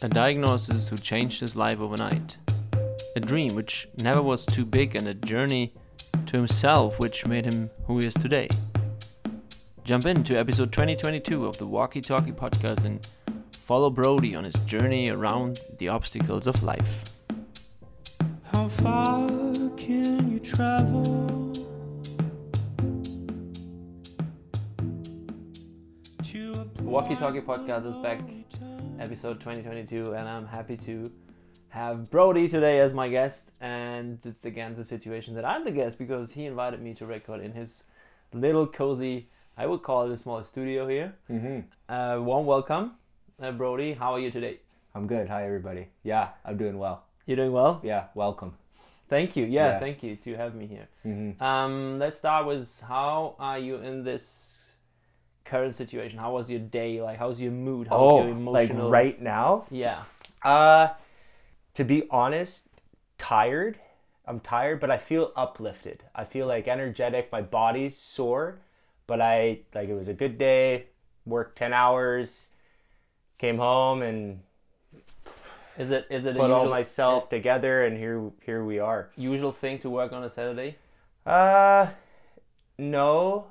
A diagnosis who changed his life overnight. A dream which never was too big, and a journey to himself which made him who he is today. Jump into episode 2022 of the Walky Talky podcast and follow Brody on his journey around the obstacles of life. How far can you travel? Walky Talky podcast is back, episode 2022, and I'm happy to have Brody today as my guest. And it's again the situation that I'm the guest because he invited me to record in his little cozy, I would call it a small studio here. Mm-hmm. Uh, warm welcome, uh, Brody. How are you today? I'm good. Hi, everybody. Yeah, I'm doing well. You're doing well? Yeah, welcome. Thank you. Yeah, Yeah. thank you to have me here. Mm-hmm. Um, let's start with how are you in this current situation? How was your day? Like, how's your mood? How's Oh, your like right now? Yeah. Uh, to be honest, tired. I'm tired, but I feel uplifted. I feel like energetic. My body's sore, but I like it was a good day. Worked ten hours, came home and Is it is it put all usual, myself together, and here here we are. usual thing to work on a Saturday? Uh, no,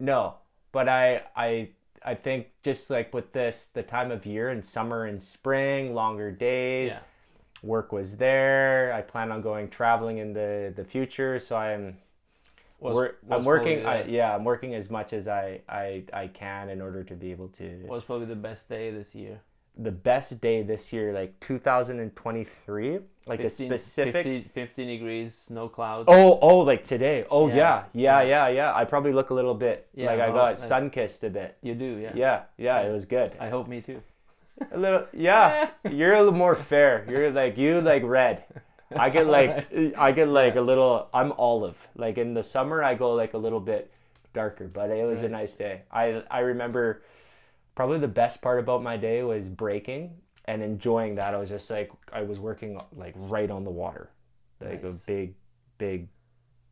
no. But I, I, I think just like with this, the time of year and summer and spring, longer days. Yeah. Work was there. I plan on going traveling in the the future, so I'm. Was, wor- was I'm working. I, yeah, I'm working as much as I, I I can in order to be able to. What was probably the best day this year. The best day this year, like 2023, like 15, a specific. 50 15 degrees, no clouds. Oh, oh, like today. Oh, Yeah. yeah, yeah, Yeah. yeah. I probably look a little bit Yeah, like I got sun kissed a bit. you do, yeah. Yeah, yeah, it was good. I hope me too. A little, yeah. You're a little more fair. You're like you like red. I get like I get like a little. I'm olive. Like in the summer, I go like a little bit darker. But it was a nice day. I I remember probably the best part about my day was breaking and enjoying that. I was just like I was working like right on the water, like Nice. a big big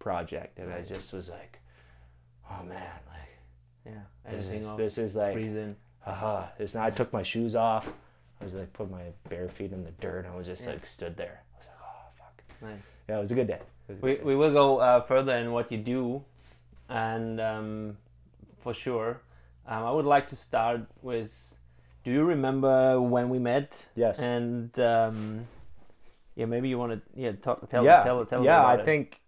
project, and Nice. I just was like, oh man, like Yeah. this is this is like haha. This I took my shoes off. I was like put my bare feet in the dirt and I was just Yeah. like stood there. I was like, oh fuck. Nice. Yeah, it was a good day. We, day. we will go uh, further in what you do, and um, for sure, um, I would like to start with. Do you remember when we met? yes. And um, yeah, maybe you want to yeah talk, tell yeah. tell tell me yeah, I it. think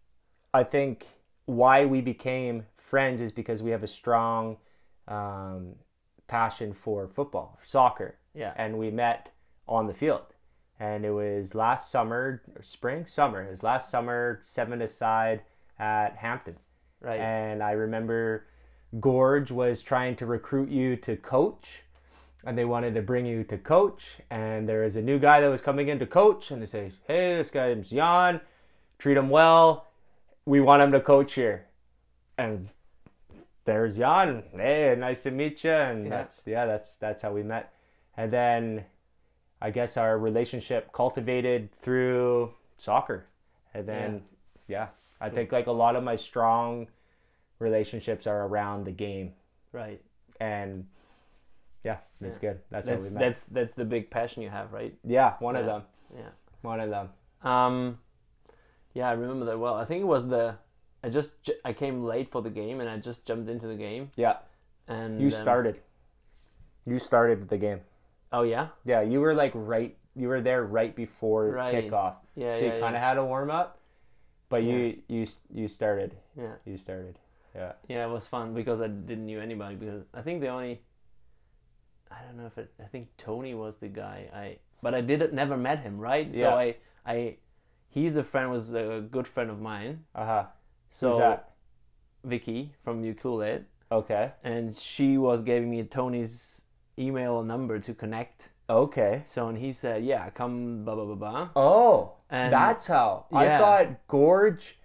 I think why we became friends is because we have a strong um, passion for football, soccer. yeah and we met on the field. And it was last summer, spring, summer. It was last summer, seven aside at Hampton. right And I remember George was trying to recruit you to coach, and they wanted to bring you to coach. And there is a new guy that was coming in to coach, and they say, "Hey, this guy's Jan. Treat him well. We want him to coach here." And there's Jan. Hey, nice to meet you. And Yeah. that's yeah, that's that's how we met. And then I guess our relationship cultivated through soccer. And then yeah, I think like a lot of my strong relationships are around the game. Right. And yeah it's Yeah. good. That's, that's that's that's the big passion you have right? Yeah one of them. Yeah. One of them. Um yeah I remember that well. I think it was the I just I came late for the game and I just jumped into the game. Yeah. And you um, started. You started the game. Oh yeah? Yeah you were like right you were there right before Right. kickoff. Yeah so yeah, you kind of yeah. had a warm up but you you you started. Yeah. You started yeah Yeah, it was fun because I didn't knew anybody because I think the only I don't know if it I think Tony was the guy I but I did never met him, right? Yeah. So I I he's a friend was a good friend of mine. uh-huh So who's that Vicky from Ukulele okay and she was giving me Tony's email number to connect. okay So and he said, "Yeah, come blah blah blah blah." oh And that's how i thought george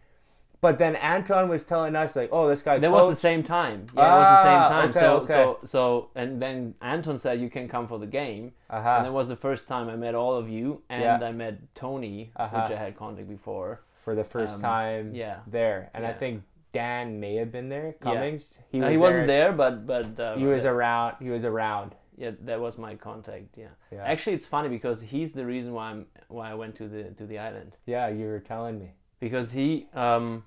but then anton was telling us like oh this guy That was the same time. Yeah, it was the same Ah, time. okay, so okay. so so and then Anton said you can come for the game. uh-huh And that was the first time I met all of you, and Yeah. I met Tony, Uh-huh. which I had contact before. for the first Um, time yeah. there. And I think Dan may have been there. Cummings. He, Uh, he wasn't there, but but uh, He was around. He was around. yeah, that was my contact. Yeah. Yeah. Actually, it's funny because he's the reason why I'm why I went to the to the island Yeah, you were telling me. because he um.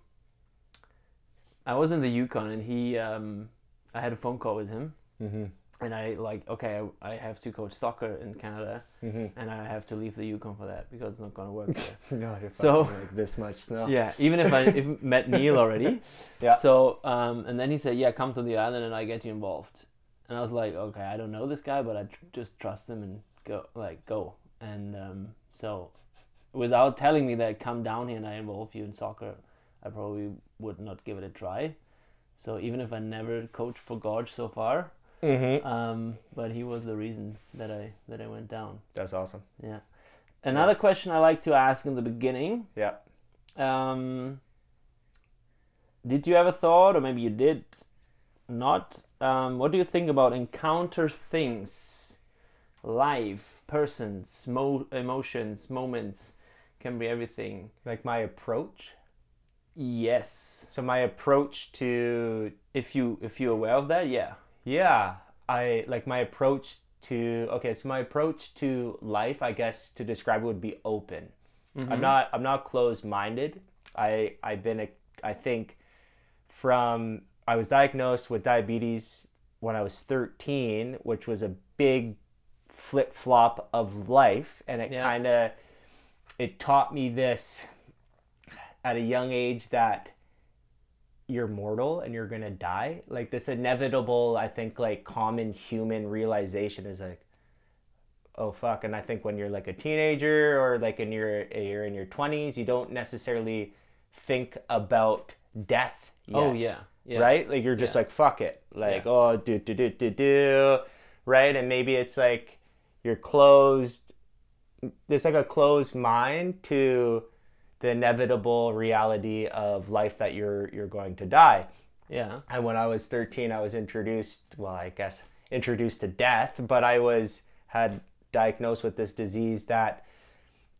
I was in the Yukon and he um, I had a phone call with him Mm-hmm. and I like okay I, I have to coach soccer in Canada Mm-hmm. and I have to leave the Yukon for that because it's not gonna work there. No, you're So- like this much snow. yeah, even if I if met Neil already. Yeah. So um, and then he said, yeah, come to the island and I get you involved. And I was like, okay, I don't know this guy, but I tr- just trust him and go like go. And um, so without telling me that come down here and I involve you in soccer, I probably would not give it a try. So even if I never coached for George so far, Mm-hmm. um, but he was the reason that I that I went down. That's awesome. Yeah. Another question I like to ask in the beginning Yeah. um, did you ever thought, or maybe you did not? Um, what do you think about encounter things, life, persons, mo- emotions, moments? Can be everything. Like my approach. Yes, So my approach to if you if you're aware of that, yeah. yeah, I like my approach to okay, so my approach to life, I guess to describe it would be open. Mm-hmm. I'm not I'm not closed minded. I I've been a I think from I was diagnosed with diabetes when I was 13, which was a big flip flop of life, and it Yeah. kind of it taught me this at a young age that you're mortal and you're gonna die. Like this inevitable, I think, like common human realization is like, oh fuck. And I think when you're like a teenager or like in your you're in your twenties, you don't necessarily think about death. Oh, yet, Oh yeah, yeah. Right? Like you're just Yeah. like fuck it. Like Yeah. oh do do do do do. Right? And maybe it's like you're closed. There's like a closed mind to the inevitable reality of life that you're you're going to die. Yeah. And when I was 13, I was introduced, well, I guess introduced to death, but I was had diagnosed with this disease that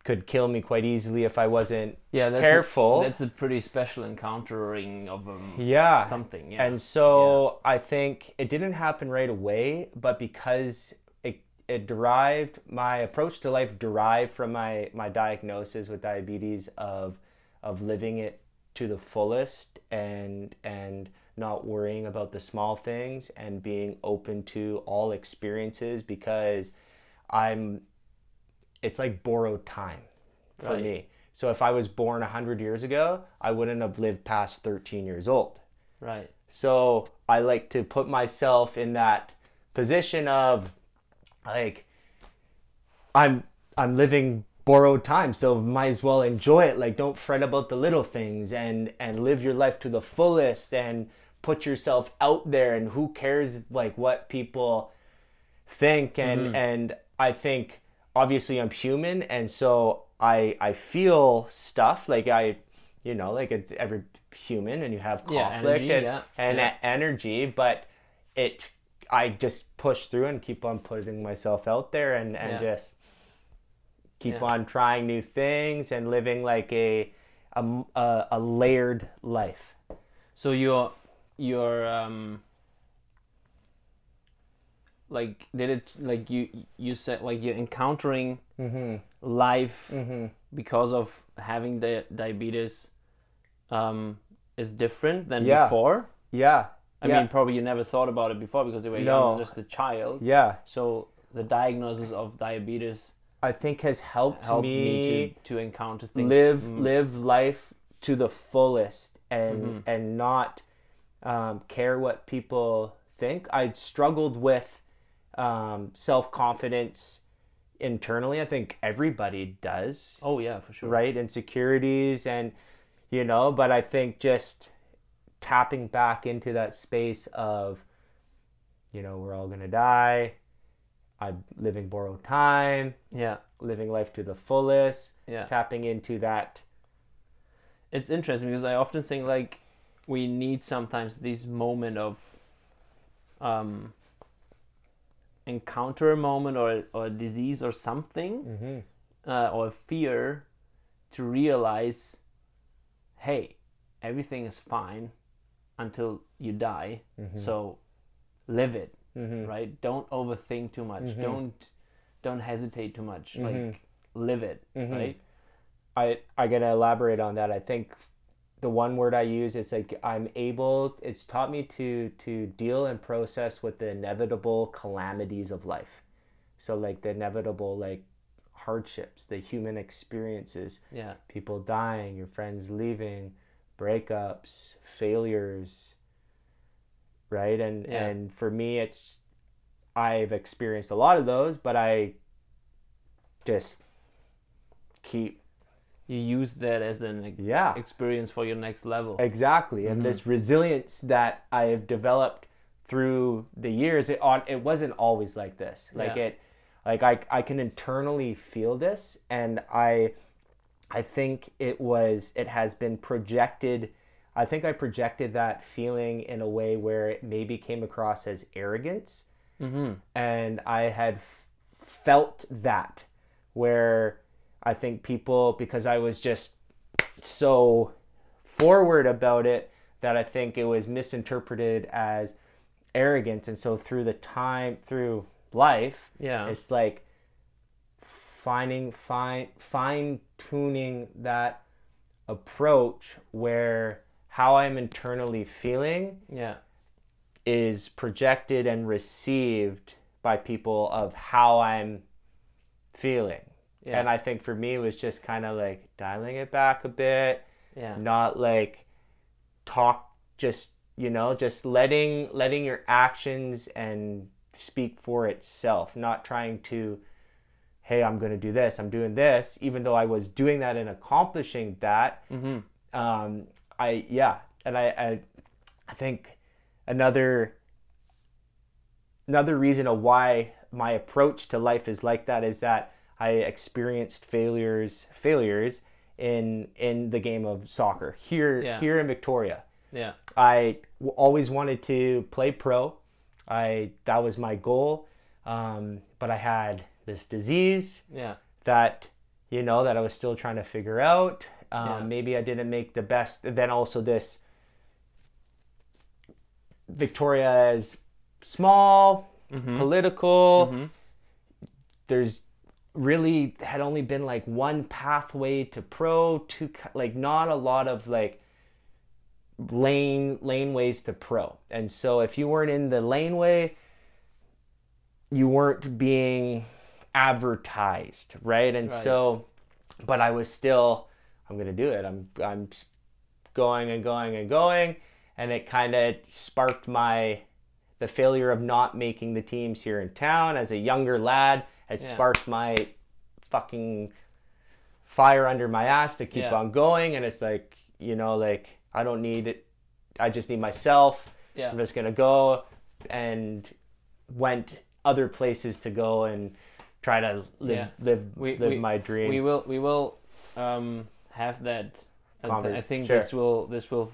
could kill me quite easily if I wasn't Yeah. That's careful. A, that's a pretty special encountering of um, yeah. something. Yeah. And so I think it didn't happen right away, but because it, derived my approach to life derived from my my diagnosis with diabetes of of living it to the fullest and and not worrying about the small things and being open to all experiences because I'm it's like borrowed time for Right. me. So if I was born 100 years ago, I wouldn't have lived past 13 years old. right. So I like to put myself in that position of like I'm I'm living borrowed time, so might as well enjoy it. Like don't fret about the little things and and live your life to the fullest and put yourself out there and who cares like what people think and mm-hmm. and I think obviously I'm human and so I I feel stuff like I you know like it's every human and you have Yeah, conflict energy, and, yeah, and yeah. energy but it I just push through and keep on putting myself out there and and Yeah. just keep Yeah. on trying new things and living like a a, a, a layered life So you're you're um like did it like you you said like you're encountering mm-hmm. life Mm-hmm. because of having the diabetes um is different than Yeah. before yeah i yeah. mean probably you never thought about it before because you were No. young, just a child yeah so the diagnosis of diabetes I think has helped, helped me, me, to, to encounter things live Mm, live life to the fullest and Mhm. and not um, care what people think. I struggled with um, self confidence internally. I think everybody does, oh yeah for sure right? Insecurities and you know, but I think just tapping back into that space of you know we're all gonna die. I'm living borrowed time, yeah. Living life to the fullest. Yeah. Tapping into that. It's interesting because I often think like we need sometimes this moment of um encounter a moment or or a disease or something mm-hmm. uh, or fear to realize hey everything is fine until you die Mhm. so live it mm-hmm. right? Don't overthink too much. Mm-hmm. Don't don't hesitate too much. Mm-hmm. Like live it, right? I I gotta elaborate on that. I think the one word I use is like I'm able. It's taught me to to deal and process with the inevitable calamities of life. So like the inevitable like hardships, the human experiences, Yeah. people dying, your friends leaving, breakups, failures, right? And Yeah. and for me, it's I've experienced a lot of those, but I just keep You use that as an yeah experience for your next level. exactly and mm-hmm. this resilience that i have developed through the years it on it wasn't always like this like Yeah. it like I, I can internally feel this and i i think it was it has been projected i think i projected that feeling in a way where it maybe came across as arrogance Mm-hmm. and I had f- felt that where I think people because I was just so forward about it that I think it was misinterpreted as arrogance and so through the time through life Yeah. it's like finding fine fine tuning that approach where how I'm internally feeling yeah. is projected and received by people of how I'm feeling. Yeah. And I think for me it was just kind of like dialing it back a bit, Yeah. not like talk just, you know, just letting letting your actions and speak for itself, not trying to hey, I'm going to do this, I'm doing this, even though I was doing that and accomplishing that Mm-hmm. um, I yeah, and I, I I think another another reason of why my approach to life is like that is that I experienced failures failures in in the game of soccer here Yeah. here in Victoria. Yeah. I w- always wanted to play pro. I that was my goal, um, but I had this disease Yeah. that you know that I was still trying to figure out. Um, Yeah. Maybe I didn't make the best. Then also this Victoria is small, Mm-hmm. political. There's really had only been like one pathway to pro, to like not a lot of like lane laneways to pro. And so if you weren't in the laneway, you weren't being advertised, right? And Right. so but I was still I'm going to do it. I'm I'm going and going and going and it kind of sparked my the failure of not making the teams here in town as a younger lad it Yeah. sparked my fucking fire under my ass to keep Yeah. on going and it's like you know like I don't need it I just need myself Yeah. I'm just gonna go and went other places to go and try to live Yeah. live We- live we- my dream. We will. We will um, have that. I, Conver- I think sure. this will. This will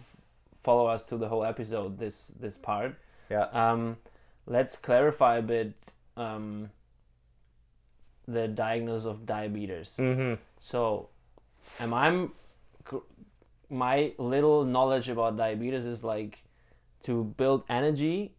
follow us to the whole episode. This this part. yeah. Um, let's clarify a bit. Um, the diagnosis of diabetes. Mm-hmm. So, am I? My little knowledge about diabetes is like to build energy,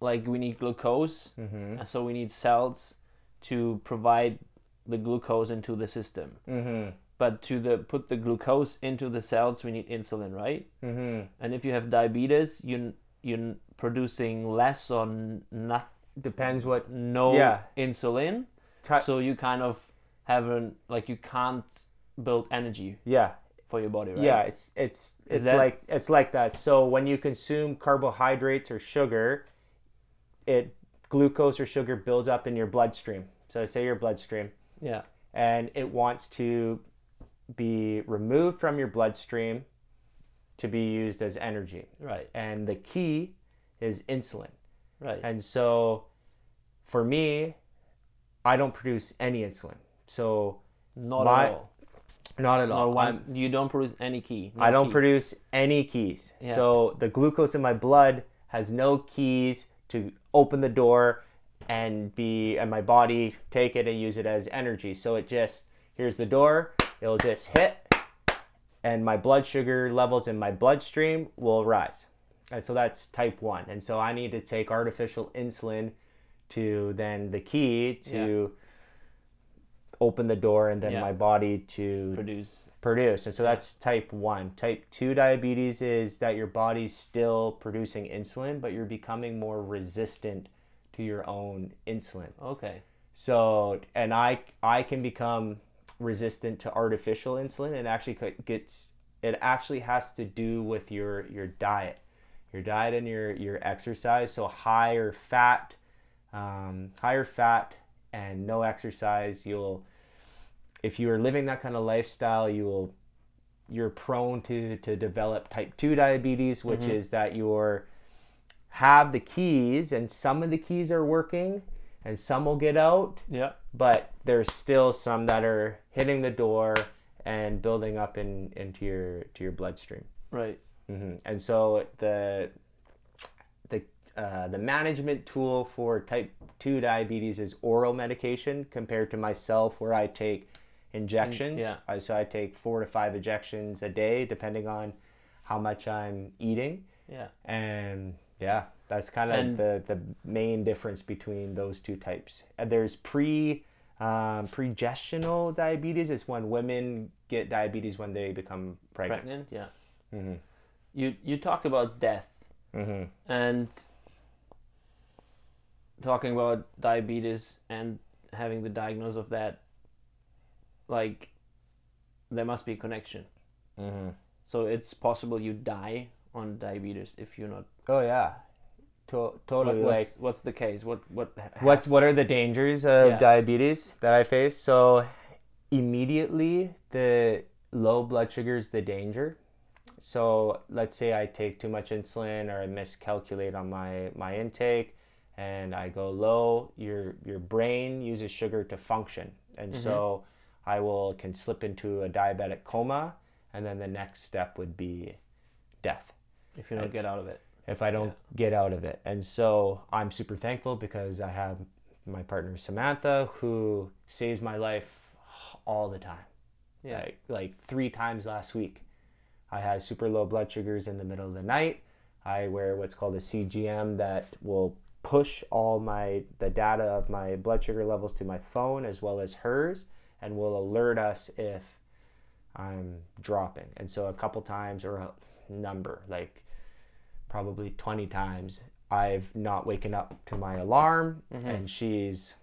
like we need glucose, Mm-hmm. so we need cells to provide the glucose into the system. Mm-hmm. But to the put the glucose into the cells, we need insulin, right? Mm-hmm. And if you have diabetes, you you're producing less or n- not Depends what no Yeah. insulin, ti- so you kind of have an like you can't build energy yeah. for your body, right? Yeah, it's it's it's that- like it's like that. So when you consume carbohydrates or sugar, it glucose or sugar builds up in your bloodstream. So I say your bloodstream yeah, and it wants to be removed from your bloodstream to be used as energy. right, And the key is insulin. right, And so for me, I don't produce any insulin. So not my- at all. not at all. one. You don't produce any key. no I don't key. produce any keys. Yeah. So the glucose in my blood has no keys to open the door and be and my body take it and use it as energy. So it just here's the door, it'll just hit and my blood sugar levels in my bloodstream will rise. And so that's type 1. And so I need to take artificial insulin to then the key to open the door and then Yeah. my body to Produce. Produce. And so that's type 1. Type 2 diabetes is that your body's still producing insulin, but you're becoming more resistant to your own insulin. Okay. So, and I I can become resistant to artificial insulin and actually gets it actually has to do with your your diet. Your diet and your your exercise. So higher fat um, higher fat and no exercise, you'll if you are living that kind of lifestyle, you will you're prone to to develop type 2 diabetes, which is that you're have the keys and some of the keys are working and some will get out, Yeah. but there's still some that are hitting the door and building up in into your to your bloodstream. Right. hmm And so the the uh, the management tool for type two diabetes is oral medication compared to myself, where I take injections. yeah. I, so I take four to five injections a day, depending on how much I'm eating. Yeah. And yeah, that's kind of And- the the main difference between those two types. There's pre um, pregestional diabetes. It's when women get diabetes when they become pregnant. Pregnant. Yeah. Mhm. You you talk about death hmm and talking about diabetes and having the diagnosis of that. Like, there must be a connection. hmm So it's possible you die on diabetes if you're not. Oh yeah, to- totally. What, like what's, what's the case? What what? ha- what what are the dangers of Yeah. diabetes that I face? So immediately the low blood sugar is the danger. So let's say I take too much insulin or I miscalculate on my my intake and I go low, your your brain uses sugar to function. And so I will can slip into a diabetic coma and then the next step would be death if you don't get out of it. if I don't get out of it. And so I'm super thankful because I have my partner Samantha who saves my life all the time. Yeah. Like like 3 times last week. I had super low blood sugars in the middle of the night. I wear what's called a CGM that will push all my the data of my blood sugar levels to my phone as well as hers and will alert us if I'm dropping. And so a couple times or a number like probably 20 times I've not waken up to my alarm mm-hmm. and she's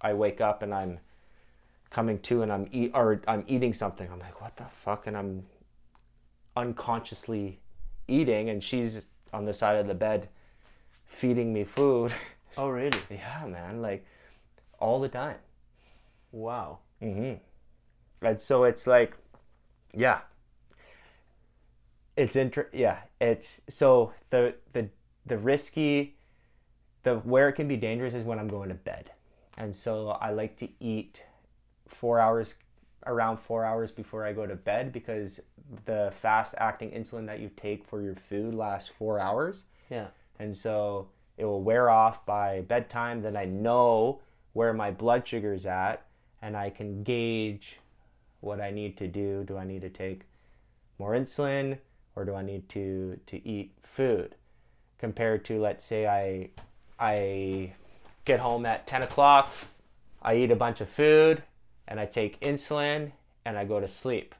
I wake up and I'm coming to and I'm eat or I'm eating something. I'm like, what the fuck? And I'm unconsciously eating and she's on the side of the bed feeding me food. Oh really? yeah, man, like all the time. Wow. Mm-hmm. And so it's like, yeah, it's inter. Yeah, it's so the the the risky, the where it can be dangerous is when I'm going to bed, and so I like to eat four hours, around four hours before I go to bed because the fast acting insulin that you take for your food lasts four hours Yeah. and so it will wear off by bedtime then i know where my blood sugar is at and i can gauge what i need to do do i need to take more insulin or do i need to to eat food compared to let's say i i get home at 10 o'clock i eat a bunch of food and i take insulin and i go to sleep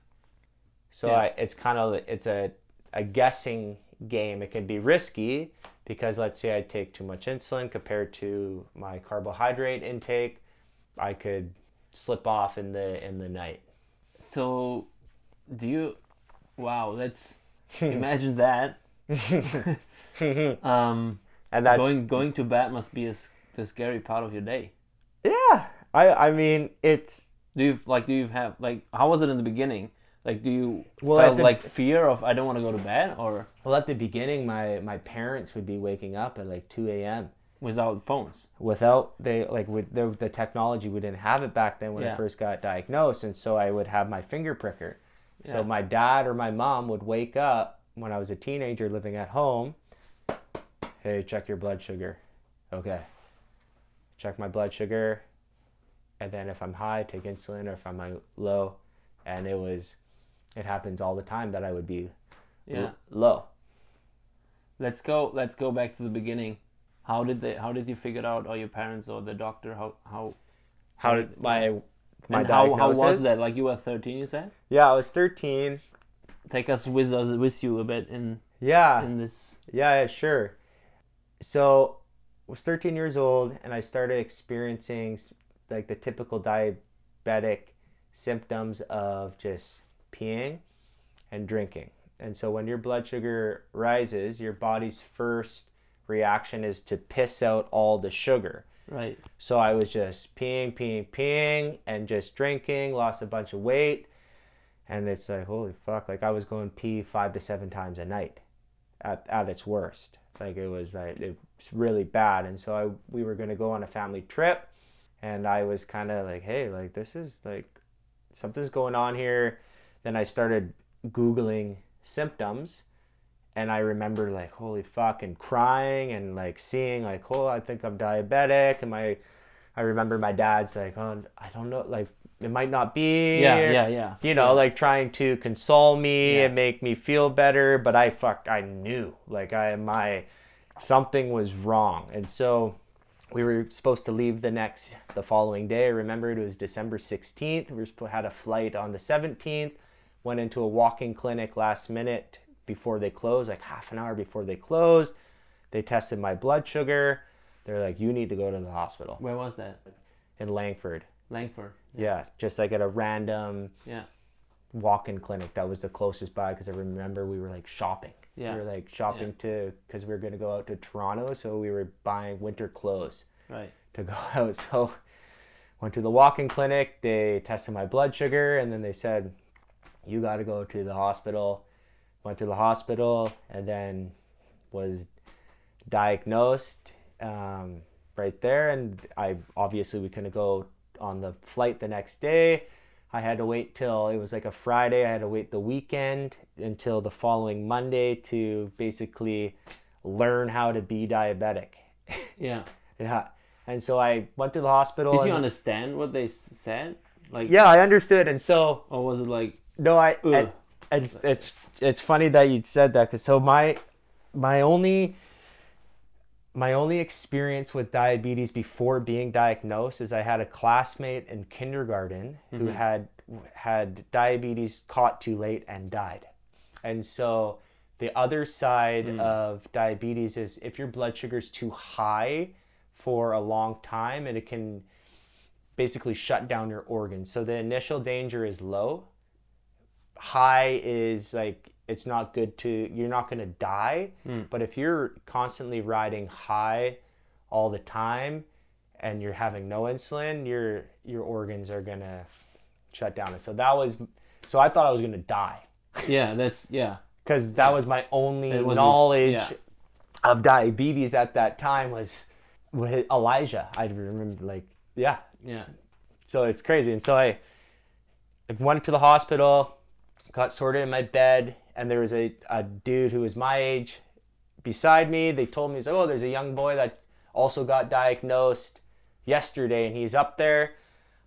so Yeah. I, it's kind of it's a a guessing game. It can be risky because let's say I take too much insulin compared to my carbohydrate intake, I could slip off in the in the night. So, do you? Wow, that's imagine that. um, And that's going going to bed must be a, the scary part of your day. yeah. I I mean it's Do you like? Do you have like? How was it in the beginning? Like, do you Well, felt the- like fear of I don't want to go to bed or well at the beginning my my parents would be waking up at like 2 a.m. without phones? without they like with the, the technology we didn't have it back then when Yeah. I first got diagnosed and so I would have my finger pricker. So my dad or my mom would wake up when I was a teenager living at home. Hey, check your blood sugar. Okay. Check my blood sugar. And then if I'm high, take insulin or if I'm low. And it was it happens all the time that I would be Yeah. l- low. Let's go. Let's go back to the beginning. How did they? How did you figure it out, or your parents, or the doctor? How how How did my my and how, how was that? Like you were 13, you said. Yeah, I was 13. Take us with us with you a bit in Yeah, in this. yeah, yeah, sure. So, I was 13 years old, and I started experiencing like the typical diabetic symptoms of just peeing and drinking. And so, when your blood sugar rises, your body's first reaction is to piss out all the sugar. Right. So I was just peeing, peeing, peeing, and just drinking, lost a bunch of weight. And it's like, holy fuck, like I was going pee five to seven times a night at, at its worst. Like it was like, it was really bad. And so I, we were going to go on a family trip. And I was kind of like, hey, like this is like, something's going on here. Then I started Googling symptoms and I remember like holy fuck and crying and like seeing like oh I think I'm diabetic and my I remember my dad's like oh I don't know like it might not be Yeah, or- yeah, yeah. you know like trying to console me Yeah. and make me feel better but I fuck I knew like I my something was wrong and so we were supposed to leave the next the following day I remember it was December 16th we were had a flight on the 17th went into a walk-in clinic last minute before they closed, like half an hour before they closed. They tested my blood sugar. They're like, you need to go to the hospital Where was that? in Langford. Langford. Yeah, just like at a random Yeah. walk-in clinic that was the closest by because I remember we were like shopping. Yeah. We were like shopping to because we were gonna go out to Toronto, so we were buying winter clothes Right. to go out. So went to the walk-in clinic. They tested my blood sugar, and then they said, "You got to go to the hospital." Went to the hospital, and then was diagnosed um, right there. And I obviously we couldn't go on the flight the next day. I had to wait till it was like a Friday. I had to wait the weekend until the following Monday to basically learn how to be diabetic. Yeah. Yeah. And so I went to the hospital. Did you understand what they said? Like, Yeah, I understood. And so or was it like, no, I, I. it's it's it's funny that you said that because so my my only my only experience with diabetes before being diagnosed is I had a classmate in kindergarten who mm-hmm. had had diabetes caught too late and died. And so the other side mm. of diabetes is if your blood sugar is too high for a long time and it can basically shut down your organs. So the initial danger is low. High is like it's not good to you're not going to die, hmm. but if you're constantly riding high all the time and you're having no insulin, your your organs are going to shut down. And so that was so I thought I was going to die yeah, that's yeah, cuz that was my only was- knowledge yeah. of diabetes at that time was with Elijah. I remember like yeah, yeah, so it's crazy. And so I I went to the hospital, got sorted in my bed, and there was a, a dude who was my age beside me. They told me, oh, there's a young boy that also got diagnosed yesterday, and he's up there.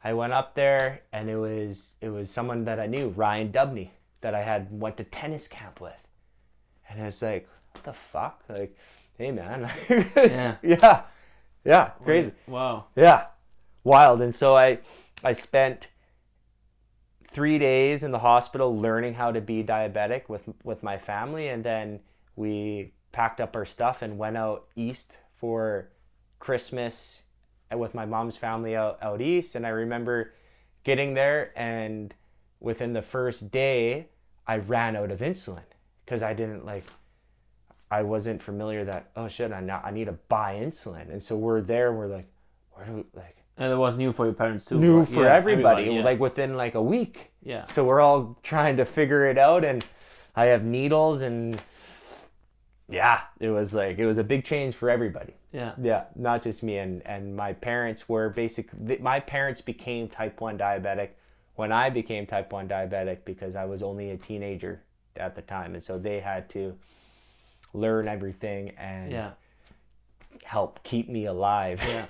I went up there, and it was it was someone that I knew, Ryan Dubney, that I had went to tennis camp with, and it's like, what the fuck, like, hey man, Yeah. yeah, yeah, crazy. Wow. Yeah, wild. And so I, I spent three days in the hospital learning how to be diabetic with with my family, and then we packed up our stuff and went out east for Christmas uh, with my mom's family out, out east. And I remember getting there, and within the first day, I ran out of insulin because I didn't like. I wasn't familiar that oh shit I I need to buy insulin and so we're there and we're like where do we like And it was new for your parents too. new right? for Yeah, everybody, yeah. like within like a week yeah, so we're all trying to figure it out and I have needles and yeah it was like it was a big change for everybody yeah, yeah not just me and and my parents were basic my parents became type 1 diabetic when I became type 1 diabetic because I was only a teenager at the time and so they had to learn everything and yeah, help keep me alive yeah,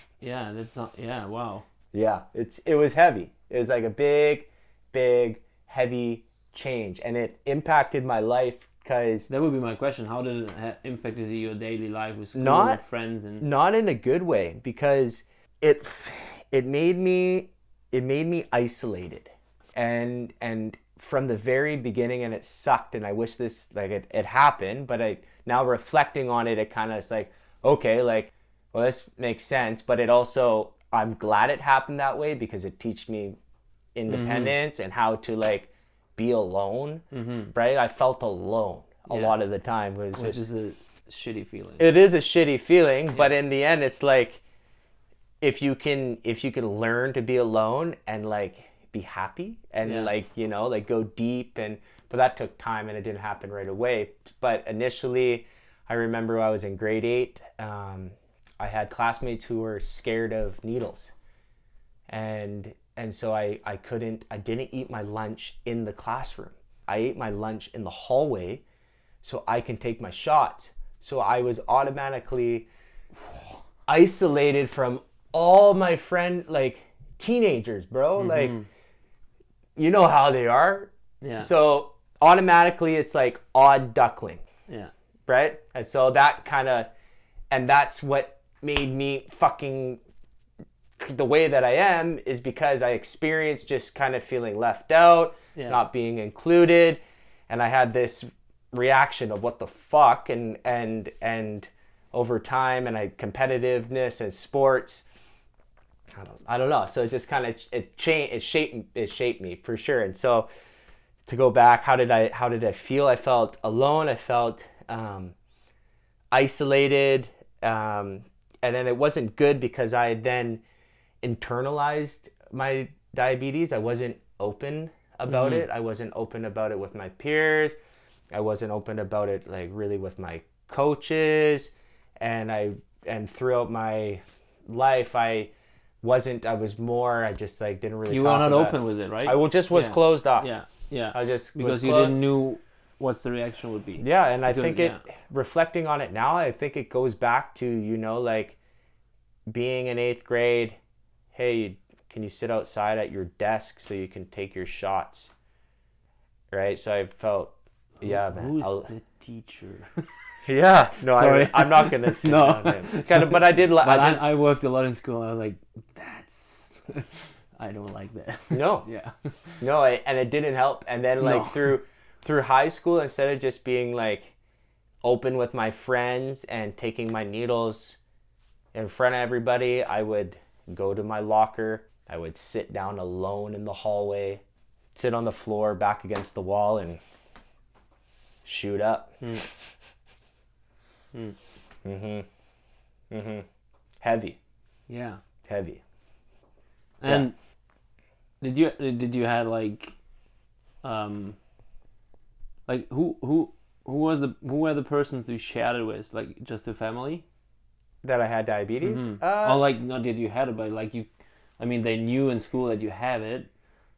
yeah. That's not. Yeah. Wow. Yeah, it's it was heavy. It was like a big, big, heavy change, and it impacted my life because That would be my question. How did it impact your daily life with school Not- and friends and not in a good way because it it made me it made me isolated and and from the very beginning and it sucked and i wish this like it, it happened but i now reflecting on it it kind of is like okay like well this makes sense but it also i'm glad it happened that way because it teach me independence and how to like be alone mm-hmm. right i felt alone a Yeah. lot of the time it was which just is a shitty feeling. it is a shitty feeling but in the end it's like if you can if you can learn to be alone and like be happy and Yeah. like you know like go deep and but that took time and it didn't happen right away but initially i remember i was in grade eight um, i had classmates who were scared of needles. And and so I, I couldn't i didn't eat my lunch in the classroom. I ate my lunch in the hallway so i can take my shots. So i was automatically isolated from all my friend like teenagers bro. Like you know how they are. Yeah. so automatically it's like odd duckling. Right? And so that kind of, and that's what made me fucking the way that I am is because I experienced just kind of feeling left out, Yeah. not being included, and I had this reaction of what the fuck, and and and over time, and I competitiveness and sports. I don't, I don't know. So it just kind of it changed, it shaped, it shaped me for sure. And so to go back, how did I, how did I feel? I felt alone. I felt um, isolated, um, and then it wasn't good because I then internalized my diabetes. I wasn't open about it. I wasn't open about it with my peers. I wasn't open about it like really with my coaches, and I and throughout my life I wasn't. I was more. I just like didn't really. You were not open it. with it, right? I just was Yeah. closed off. Yeah. Yeah. I just was because you didn't knew what's the reaction would be. yeah, and I think it reflecting on it now, I think it goes back to you know like being in eighth grade. Hey, can you sit outside at your desk so you can take your shots? Right. So I felt, yeah, man. Who's I'll- the teacher? yeah. No, Sorry. I, I'm not gonna. Sit No. Kind of, but I did. li- but I I, I worked a lot in school. I was like, that's. I don't like that. no, yeah. no, I, and it didn't help. And then like No. through through high school, instead of just being like open with my friends and taking my needles in front of everybody, I would go to my locker. I would sit down alone in the hallway, sit on the floor back against the wall, and shoot up. Hmm. Mhm. Mhm. Heavy, Yeah. heavy. And did you did you have like, um, like who who who was the who were the persons you shared it with? Like just the family? That I had diabetes. Mm-hmm. Uh, or like not did you had it, but like you, I mean they knew in school that you have it,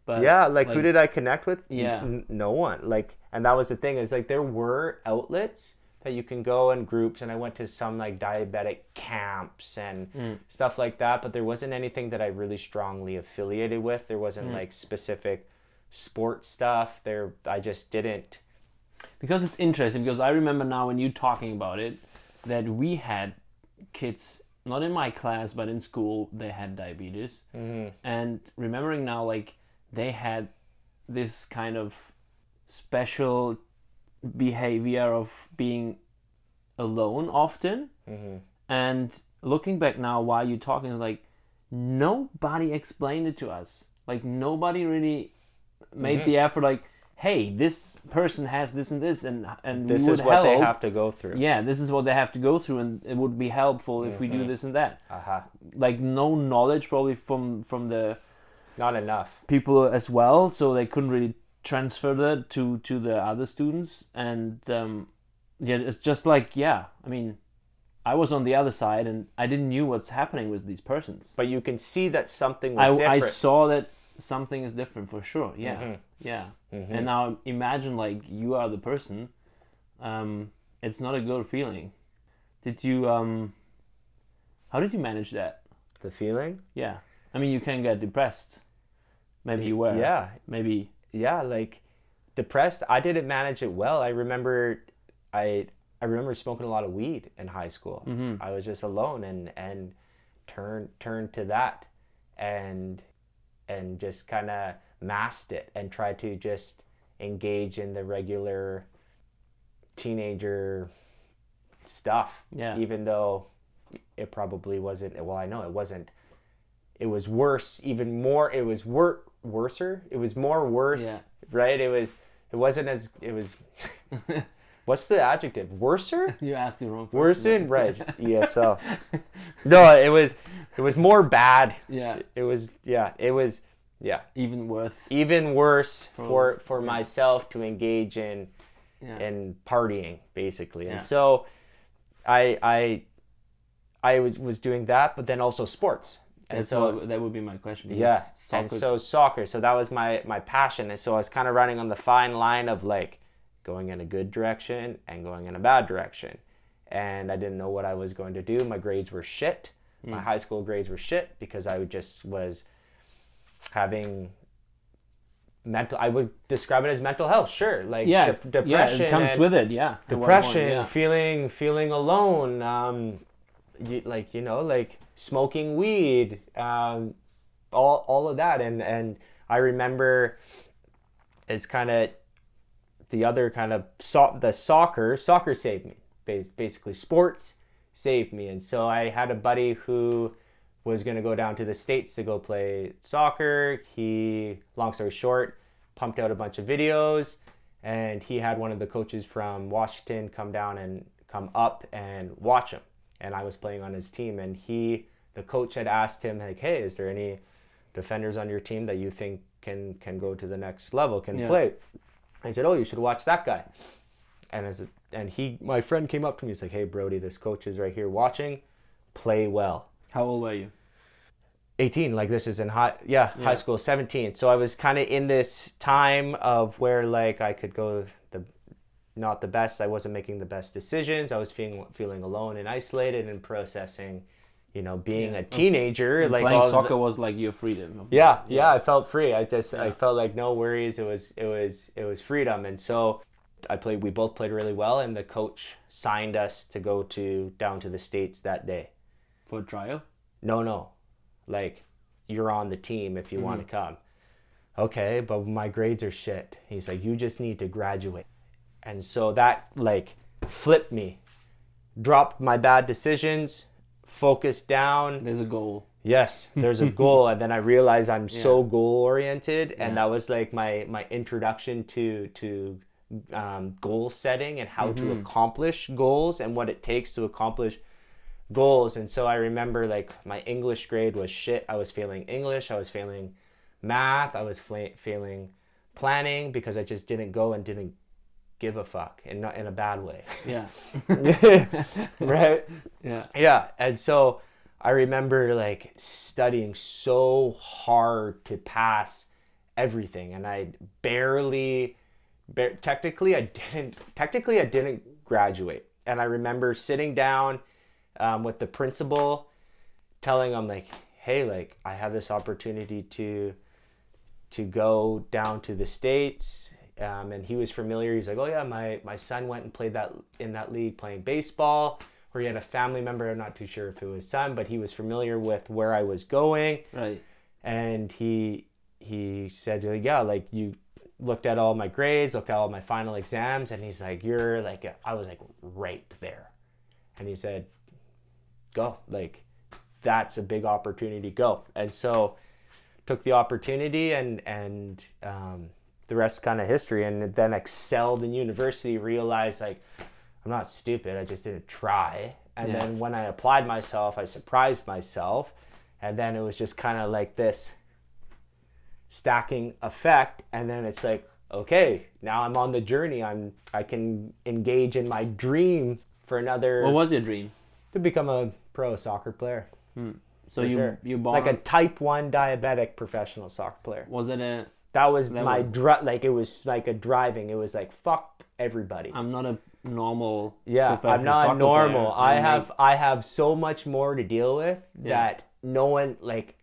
but yeah like, who did i connect with Yeah. n- no one like and that was the thing is like there were outlets that you can go in groups and i went to some like diabetic camps and Mm. stuff like that but there wasn't anything that i really strongly affiliated with there wasn't Mm. like specific sports stuff there i just didn't because it's interesting because I remember now when you talking about it that we had kids not in my class but in school they had diabetes. And remembering now like they had this kind of special behavior of being alone often. And looking back now while you're talking like nobody explained it to us. Like nobody really made Mm-hmm. the effort like hey this person has this and this and and this we is what they have to go through. Yeah this is what they have to go through and it would be helpful if we Mm-hmm. do this and that. Uh-huh like no knowledge probably from from the not enough. people as well so they couldn't really transfer that to to the other students and um yeah it's just like yeah i mean i was on the other side and i didn't knew what's happening with these persons. But you can see that something was I, I saw that something is different for sure yeah Mhm. yeah Mhm. and now imagine like you are the person um it's not a good feeling did you um how did you manage that the feeling yeah i mean you can get depressed maybe you were yeah maybe yeah like depressed. I didn't manage it well. I remember, I I remember smoking a lot of weed in high school. Mm-hmm. I was just alone and and turned turned to that, and and just kind of masked it and tried to just engage in the regular teenager stuff. Yeah. Even though it probably wasn't. Well, I know it wasn't. It was worse. Even more. It was wor- worser. It was more worse. Yeah. Right. It was. It wasn't as. It was. what's the adjective? Worser. You asked the wrong person. Worsen. Right. ESO. No, it was. It was more bad. Yeah. It was. Yeah. It was. Yeah. Even worth. Even worse for for yeah. myself to engage in Yeah. and partying basically Yeah. and so i i i was, was doing that but then also sports and And so so that would be my question. yeah Soccer, and so soccer so that was my my passion and so i was kind of running on the fine line of like going in a good direction and going in a bad direction and i didn't know what i was going to do my grades were shit my Hmm. high school grades were shit because i just was having mental i would describe it as mental health sure like yeah, de- yeah, depression it comes with it. Yeah. At one point, depression yeah. feeling feeling alone um you, like you know like smoking weed um all all of that and and i remember it's kind of the other kind of so- the soccer soccer saved me basically sports saved me. And so i had a buddy who was going to go down to the states to go play soccer. He long story short pumped out a bunch of videos and he had one of the coaches from washington come down and come up and watch him. And i was playing on his team and he the coach had asked him like hey is there any defenders on your team that you think can can go to the next level can Yeah. play I said, "Oh, you should watch that guy." And as a, and he, my friend, came up to me. He's like, "Hey, Brodie, this coach is right here watching. Play well." How old were you? 18, like this is in high, yeah, Yeah. high school. 17. So I was kind of in this time of where like I could go the, not the best. I wasn't making the best decisions. I was feeling feeling alone and isolated and processing, you know, being Yeah. a teenager. And like playing all the- soccer was like your freedom. of- yeah, yeah, I felt free. I just I felt like no worries. It was it was it was freedom. And so I played we both played really well and the coach signed us to go to down to the states that day. For trial. No, no. Like you're on the team if you want to mm-hmm. come. Okay, but my grades are shit. He's like you just need to graduate. And so that like flipped me. Dropped my bad decisions, focused down, There's a goal. Yes, there's a goal, and then I realized I'm so goal oriented, and Yeah. that was like my my introduction to to um, goal setting and how Mm-hmm. to accomplish goals and what it takes to accomplish goals. And so I remember like my English grade was shit. I was failing English. I was failing math. I was fla- failing planning because I just didn't go and didn't give a fuck, and not in a bad way. Yeah. right. Yeah. Yeah, and so I remember like studying so hard to pass everything, and I barely, bar- technically I didn't, technically I didn't graduate, and I remember sitting down um, with the principal, telling him like, hey, like I have this opportunity to, to go down to the states. Um, and he was familiar. He's like, "Oh yeah, my my son went and played that in that league playing baseball." Or he had a family member. I'm not too sure if it was son, but he was familiar with where I was going, Right. and he he said, "Yeah, like you looked at all my grades, looked at all my final exams, and he's like, you're like, I was like right there, and he said, go, like that's a big opportunity, go, and so took the opportunity and and um, the rest kind of history and then excelled in university realized like i'm not stupid i just didn't try. And Yeah. then when i applied myself i surprised myself. And then it was just kind of like this stacking effect. And then it's like okay now i'm on the journey. I'm i can engage in my dream for another What was your dream? to become a pro soccer player. Hmm. So you sure. you born like a type 1 diabetic professional soccer player. Was it a that was That my was- dri- like it was like a driving. It was like fuck everybody. I'm not a normal yeah, I'm not normal. player. I have I have so much more to deal with Yeah. that no one like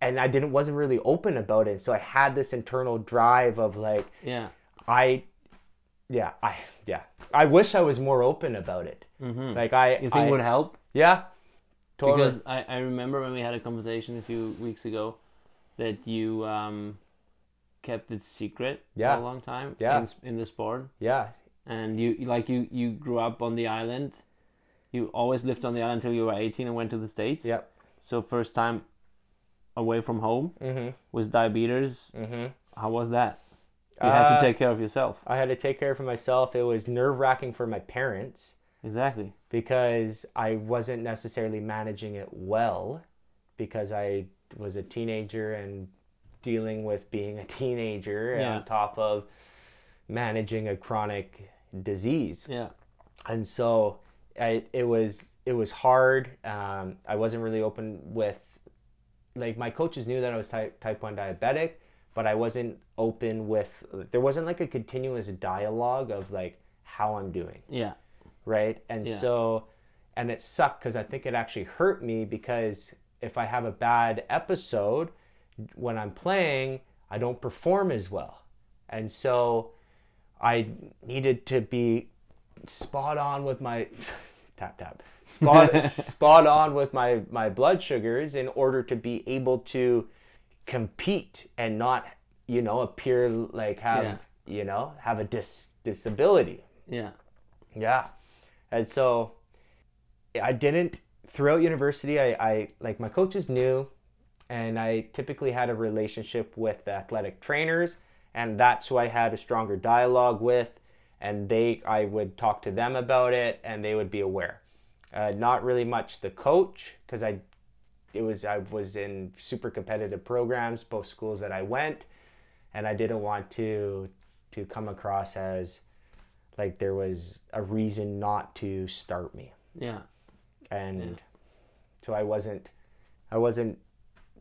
and I didn't wasn't really open about it. So I had this internal drive of like like- yeah I, yeah, I, yeah, I wish I was more open about it. Mm-hmm. Like I, You think I- would help? yeah, totally. Because I, I remember when we had a conversation a few weeks ago that you um, kept it secret Yeah. for a long time Yeah. in, in the sport. yeah, And you like you, you grew up on the island. You always lived on the island until you were 18 and went to the States. Yep. So first time away from home mm-hmm, with diabetes. mm-hmm. How was that? You had Uh, to take care of yourself. I had to take care of myself. It was nerve wracking for my parents. Exactly. because I wasn't necessarily managing it well because I was a teenager and dealing with being a teenager Yeah. on top of managing a chronic disease. Yeah. And so I, it was it was hard. Um, I wasn't really open with like my coaches knew that I was type type 1 diabetic, but I wasn't open with there wasn't like a continuous dialogue of like how I'm doing Yeah. right? And Yeah. so, and it sucked because I think it actually hurt me because if I have a bad episode when I'm playing, I don't perform as well. And so I needed to be spot on with my tap tap spot spot on with my my blood sugars in order to be able to compete and not you know appear like have Yeah. you know have a dis disability Yeah. yeah. And so I didn't throughout university I, I like my coaches knew and I typically had a relationship with the athletic trainers and that's who I had a stronger dialogue with and they I would talk to them about it and they would be aware. Uh, not really much the coach because I it was I was in super competitive programs both schools that I went and I didn't want to to come across as like there was a reason not to start me Yeah. and so I wasn't I wasn't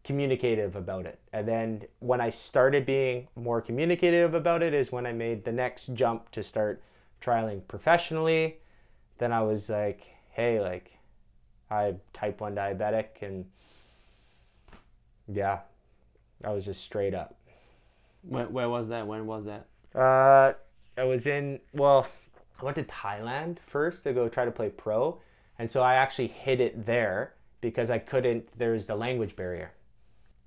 communicative about it. And then when I started being more communicative about it is when I made the next jump to start trialing professionally. Then I was like, hey, like I type 1 diabetic and yeah, I was just straight up. Where, where was that? When was that? Uh, I was in well, I went to Thailand first to go try to play pro, and so I actually hid it there because I couldn't. There's the language barrier.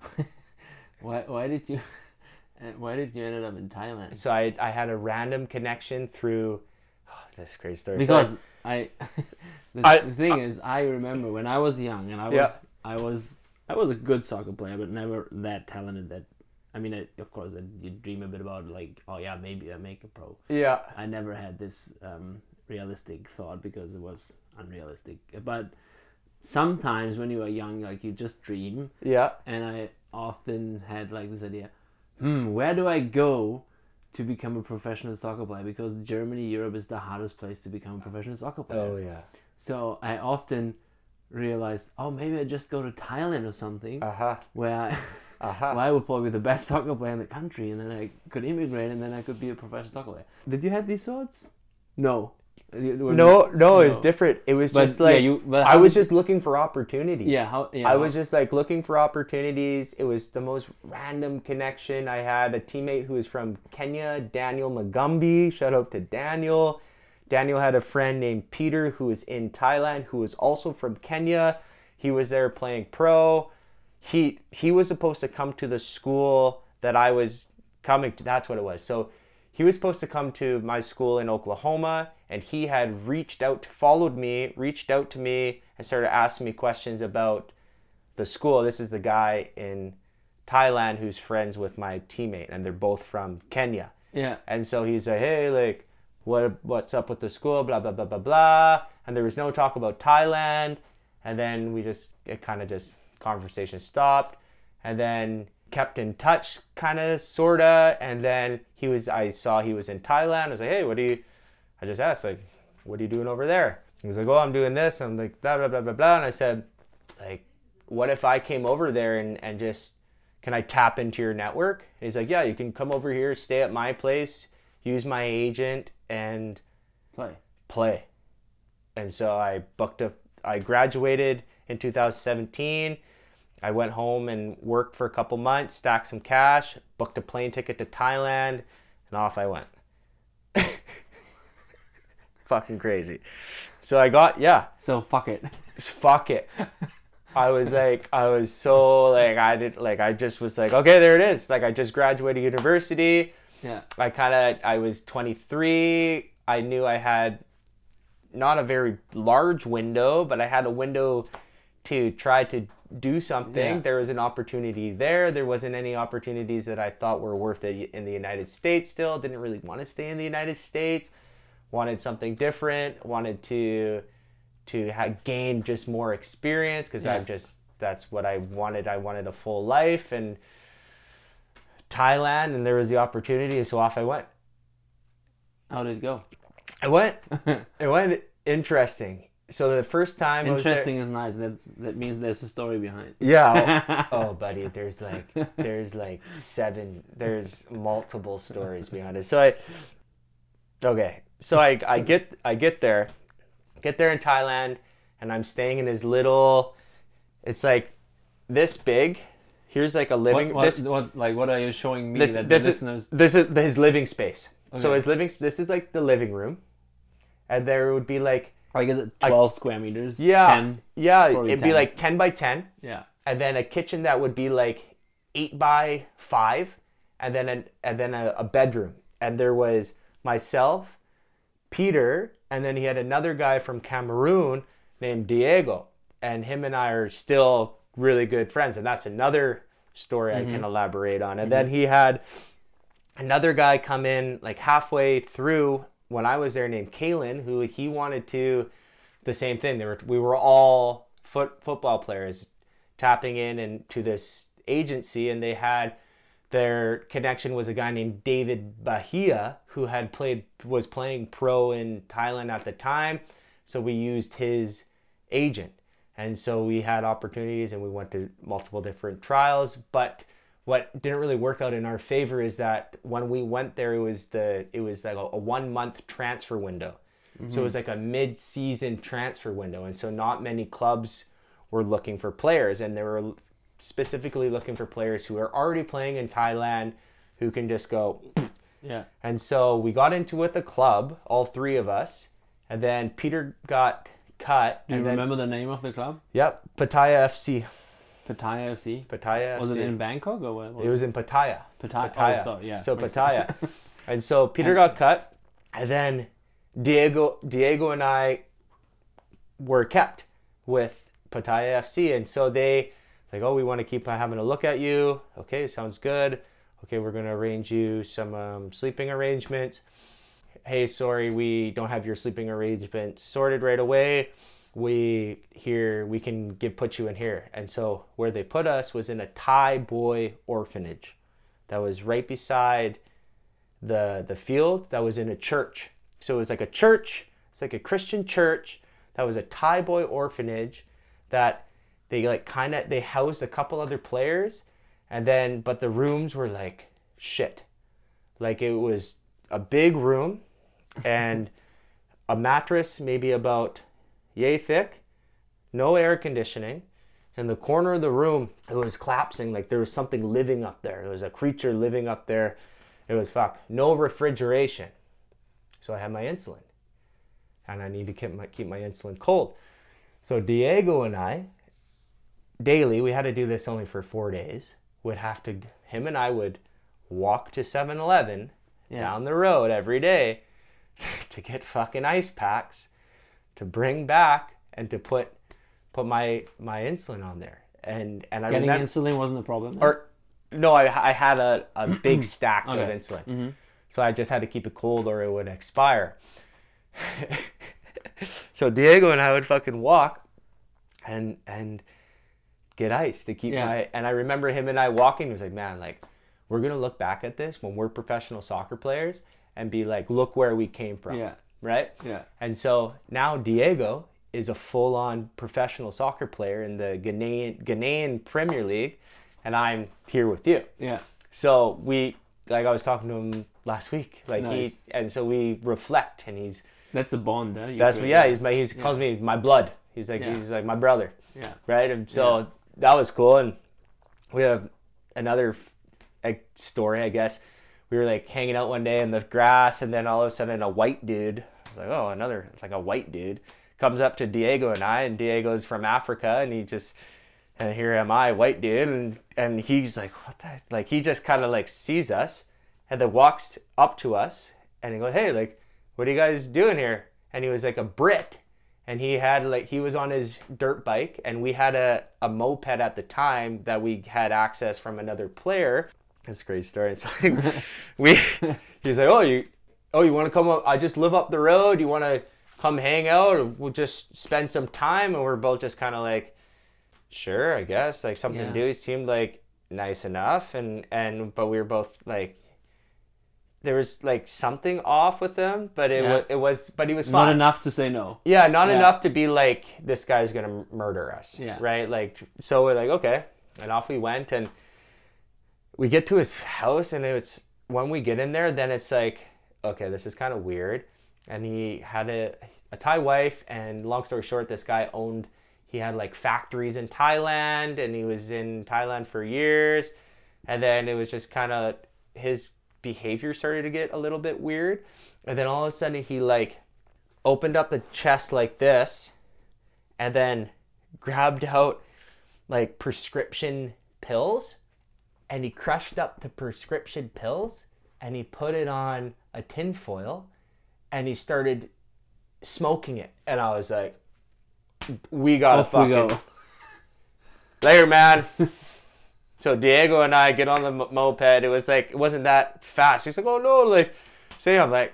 Why, why did you why did you ended up in Thailand? So I I had a random connection through. Oh, this crazy story. So Because I, the, I- the thing is, I remember when I was young and I was Yeah. I was I was a good soccer player, but never that talented. That I mean, I, of course, I, you dream a bit about like, oh yeah, maybe I make a pro. Yeah, I never had this um, realistic thought because it was unrealistic. But sometimes when you are young, like you just dream, yeah, and I often had like this idea, hmm, where do I go to become a professional soccer player? Because Germany, Europe is the hardest place to become a professional soccer player. oh yeah, So I often realized, oh, maybe I just go to Thailand or something, uh huh, where I, uh huh. where I would probably be the best soccer player in the country, and then I could immigrate, and then I could be a professional soccer player. Did you have these thoughts? No. No, no, it's No. different. It was But, just like yeah, you. I was just looking for opportunities. Yeah. How? Yeah. I how- was just like looking for opportunities. It was the most random connection. I had a teammate who was from Kenya, Daniel Magumbi. Shout out to Daniel. Daniel had a friend named Peter who was in Thailand who was also from Kenya. He was there playing pro. He he was supposed to come to the school that I was coming to. That's what it was. So he was supposed to come to my school in Oklahoma and he had reached out followed me reached out to me and started asking me questions about the school. This is the guy in thailand who's friends with my teammate and they're both from kenya. Yeah. and so he's like hey like what what's up with the school? Blah blah blah blah blah. And there was no talk about thailand. And then we just it kind of just conversation stopped. And then kept in touch kind of sorta. And then he was i saw he was in thailand. I was like hey what do you i just asked like what are you doing over there he was like oh i'm doing this i'm like blah blah blah blah blah and i said like what if i came over there and, and just can i tap into your network and he's like yeah you can come over here stay at my place use my agent and Play. play. And so I booked a I graduated in 2017. I went home and worked for a couple months, stacked some cash, booked a plane ticket to Thailand, and off I went. Fucking crazy. So I got yeah, So fuck it. fuck it. I was like, I was so like, I did like, I just was like, okay, there it is. Like, I just graduated university. Yeah. I kind of, I was 23. I knew I had not a very large window, but I had a window to try to do something. Yeah. There was an opportunity there. There wasn't any opportunities that I thought were worth it in the United States still. Didn't really want to stay in the United States. Wanted something different. Wanted to to ha- gain just more experience because Yeah. I've just that's what I wanted. I wanted a full life and Thailand, and there was the opportunity, so off I went. How did it go? I went. it went interesting. So the first time I was there- Interesting is nice. That's that means there's a story behind. Yeah. Oh, oh, buddy, there's like there's like seven. There's multiple stories behind it. So I. Okay, so I I get I get there, get there in Thailand, and I'm staying in his little. It's like this big. Here's like a living. What, what, this what, like what are you showing me this that this the is listeners? this is his living space. So his living. This is like the living room, and there would be like Like is it twelve square meters? yeah 10? yeah it'd be like ten by ten. Yeah. and then a kitchen that would be like eight by five, and then an, and then a, a bedroom. And there was myself, Peter, and then he had another guy from Cameroon named Diego, and him and I are still really good friends, and that's another story I can mm-hmm. elaborate on. And mm-hmm. then he had another guy come in like halfway through when I was there named Kalen, who he wanted to the same thing. They were we were all foot football players tapping in and to this agency and they had their connection was a guy named David Bahia who had played was playing pro in Thailand at the time. So we used his agent. And so we had opportunities and we went to multiple different trials, but what didn't really work out in our favor is that when we went there it was the it was like a, a 1 month transfer window. So it was like a mid-season transfer window and so not many clubs were looking for players and there were specifically looking for players who are already playing in Thailand who can just go Yeah. and so we got into with a club, all three of us, and then Peter got cut. Do you and then, remember the name of the club? Yep, Pattaya FC. Pattaya FC. Pattaya Was FC. it in Bangkok or what? It was in Pattaya. Pattaya. Oh, Pattaya. Oh, sorry, yeah. So Pattaya. and so Peter got cut, and then Diego, Diego and I were kept with Pattaya FC, and so they like, oh, we want to keep having a look at you. Okay, sounds good. Okay, we're gonna arrange you some um, sleeping arrangements. Hey, sorry, we don't have your sleeping arrangements sorted right away. We here we can get put you in here, and so where they put us was in a Thai boy orphanage that was right beside the the field that was in a church. So it was like a church. It's like a Christian church that was a Thai boy orphanage that they like kind of they housed a couple other players and then but the rooms were like shit. Like it was a big room and a mattress maybe about yay thick, no air conditioning. In the corner of the room, it was collapsing like there was something living up there. There was a creature living up there. It was fuck. No refrigeration. So I had my insulin. And I need to keep my keep my insulin cold. So Diego and I daily, we had to do this only for 4 days, would have to him and I would walk to 7-Eleven Yeah. down the road every day to get fucking ice packs to bring back and to put put my my insulin on there. And and I Getting remember insulin wasn't a problem. or no, I, I had a, a big stack of Okay. insulin. Mm-hmm. So I just had to keep it cold or it would expire. so Diego and I would fucking walk and and get ice to keep Yeah. my and I remember him and I walking, he was like, Man, like, we're gonna look back at this when we're professional soccer players and be like, look where we came from. Yeah. Right? Yeah. And so now Diego is a full-on professional soccer player in the Ghanaian Ghanaian Premier League, and I'm here with you. Yeah. So we, like I was talking to him last week, like Nice. he, and so we reflect, and he's That's a bond, huh? That's create. yeah, he's my he calls me my blood. He's like Yeah. he's like my brother, Yeah. right? And so Yeah. That was cool, and we have another story, I guess. We were like hanging out one day in the grass, and then all of a sudden, a white dude like, oh, another like a white dude comes up to Diego and I, and Diego's from Africa, and he just, and here am I, white dude, and and he's like, what the, like he just kind of like sees us, and then walks up to us, and he goes, hey, like, what are you guys doing here? And he was like a Brit, and he had like he was on his dirt bike, and we had a a moped at the time that we had access from another player. That's a great story. It's like we, he's like, oh you, oh you want to come up? I just live up the road. You want to come hang out? We'll just spend some time. And we're both just kind of like, sure, I guess like something Yeah. to do. He seemed like nice enough, and and but we were both like. There was like something off with him, but it Yeah. was it was, but he was fine. Not enough to say no. Yeah, not Yeah. enough to be like this guy's gonna murder us. Yeah. Right. Like so, we're like okay, and off we went, and we get to his house, and it's when we get in there, then it's like okay, this is kind of weird, and he had a a Thai wife, and long story short, this guy owned. He had like factories in Thailand, and he was in Thailand for years, and then it was just kind of his behavior started to get a little bit weird, and then all of a sudden he like opened up the chest like this and then grabbed out like prescription pills. And he crushed up the prescription pills and he put it on a tin foil and he started smoking it. And i was like we gotta Off we fucking go. later man so diego and i get on the mo- moped. It was like it wasn't that fast. He's like oh no like say i'm like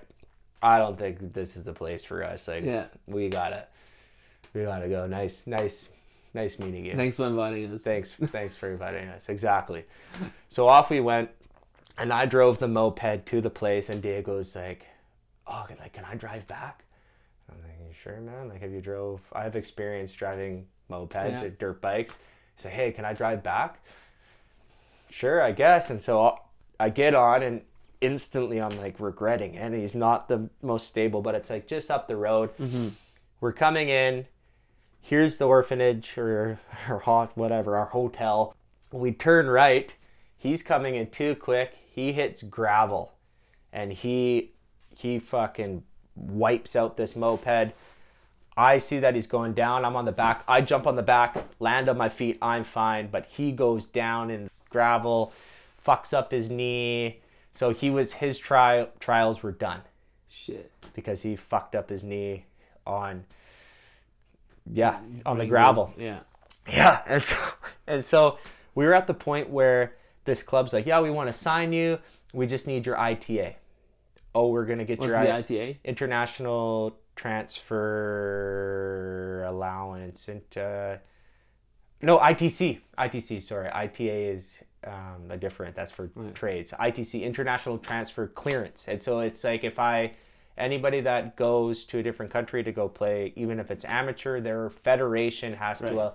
i don't think this is the place for us. Like Yeah. we gotta we gotta go. Nice nice nice meeting you. Thanks for inviting us. thanks thanks for inviting us. Exactly. So off we went and i drove the moped to the place and diego's like oh can- like can i drive back? I'm like you sure man? Like have you drove i have experience driving mopeds Yeah. or dirt bikes. He's like hey can i drive back sure i guess. And so i get on and instantly i'm like regretting it. And he's not the most stable but it's like just up the road. Mm-hmm. We're coming in. Here's the orphanage or or hot whatever our hotel. We turn right. He's coming in too quick. He hits gravel. And he he fucking wipes out this moped i see that he's going down. I'm on the back. I jump on the back land on my feet. I'm fine. But he goes down in gravel fucks up his knee. So he was his trial trials were done. Shit. because he fucked up his knee on yeah on the gravel. Yeah. yeah. And so and so we were at the point where this club's like yeah we want to sign you. We just need your ita oh we're gonna get What's your the I- ITA? international transfer allowance and uh, no ITC ITC sorry. ITA is um, a different that's for trades. ITC international transfer clearance. And so it's like if I anybody that goes to a different country to go play even if it's amateur their federation has to Right. uh,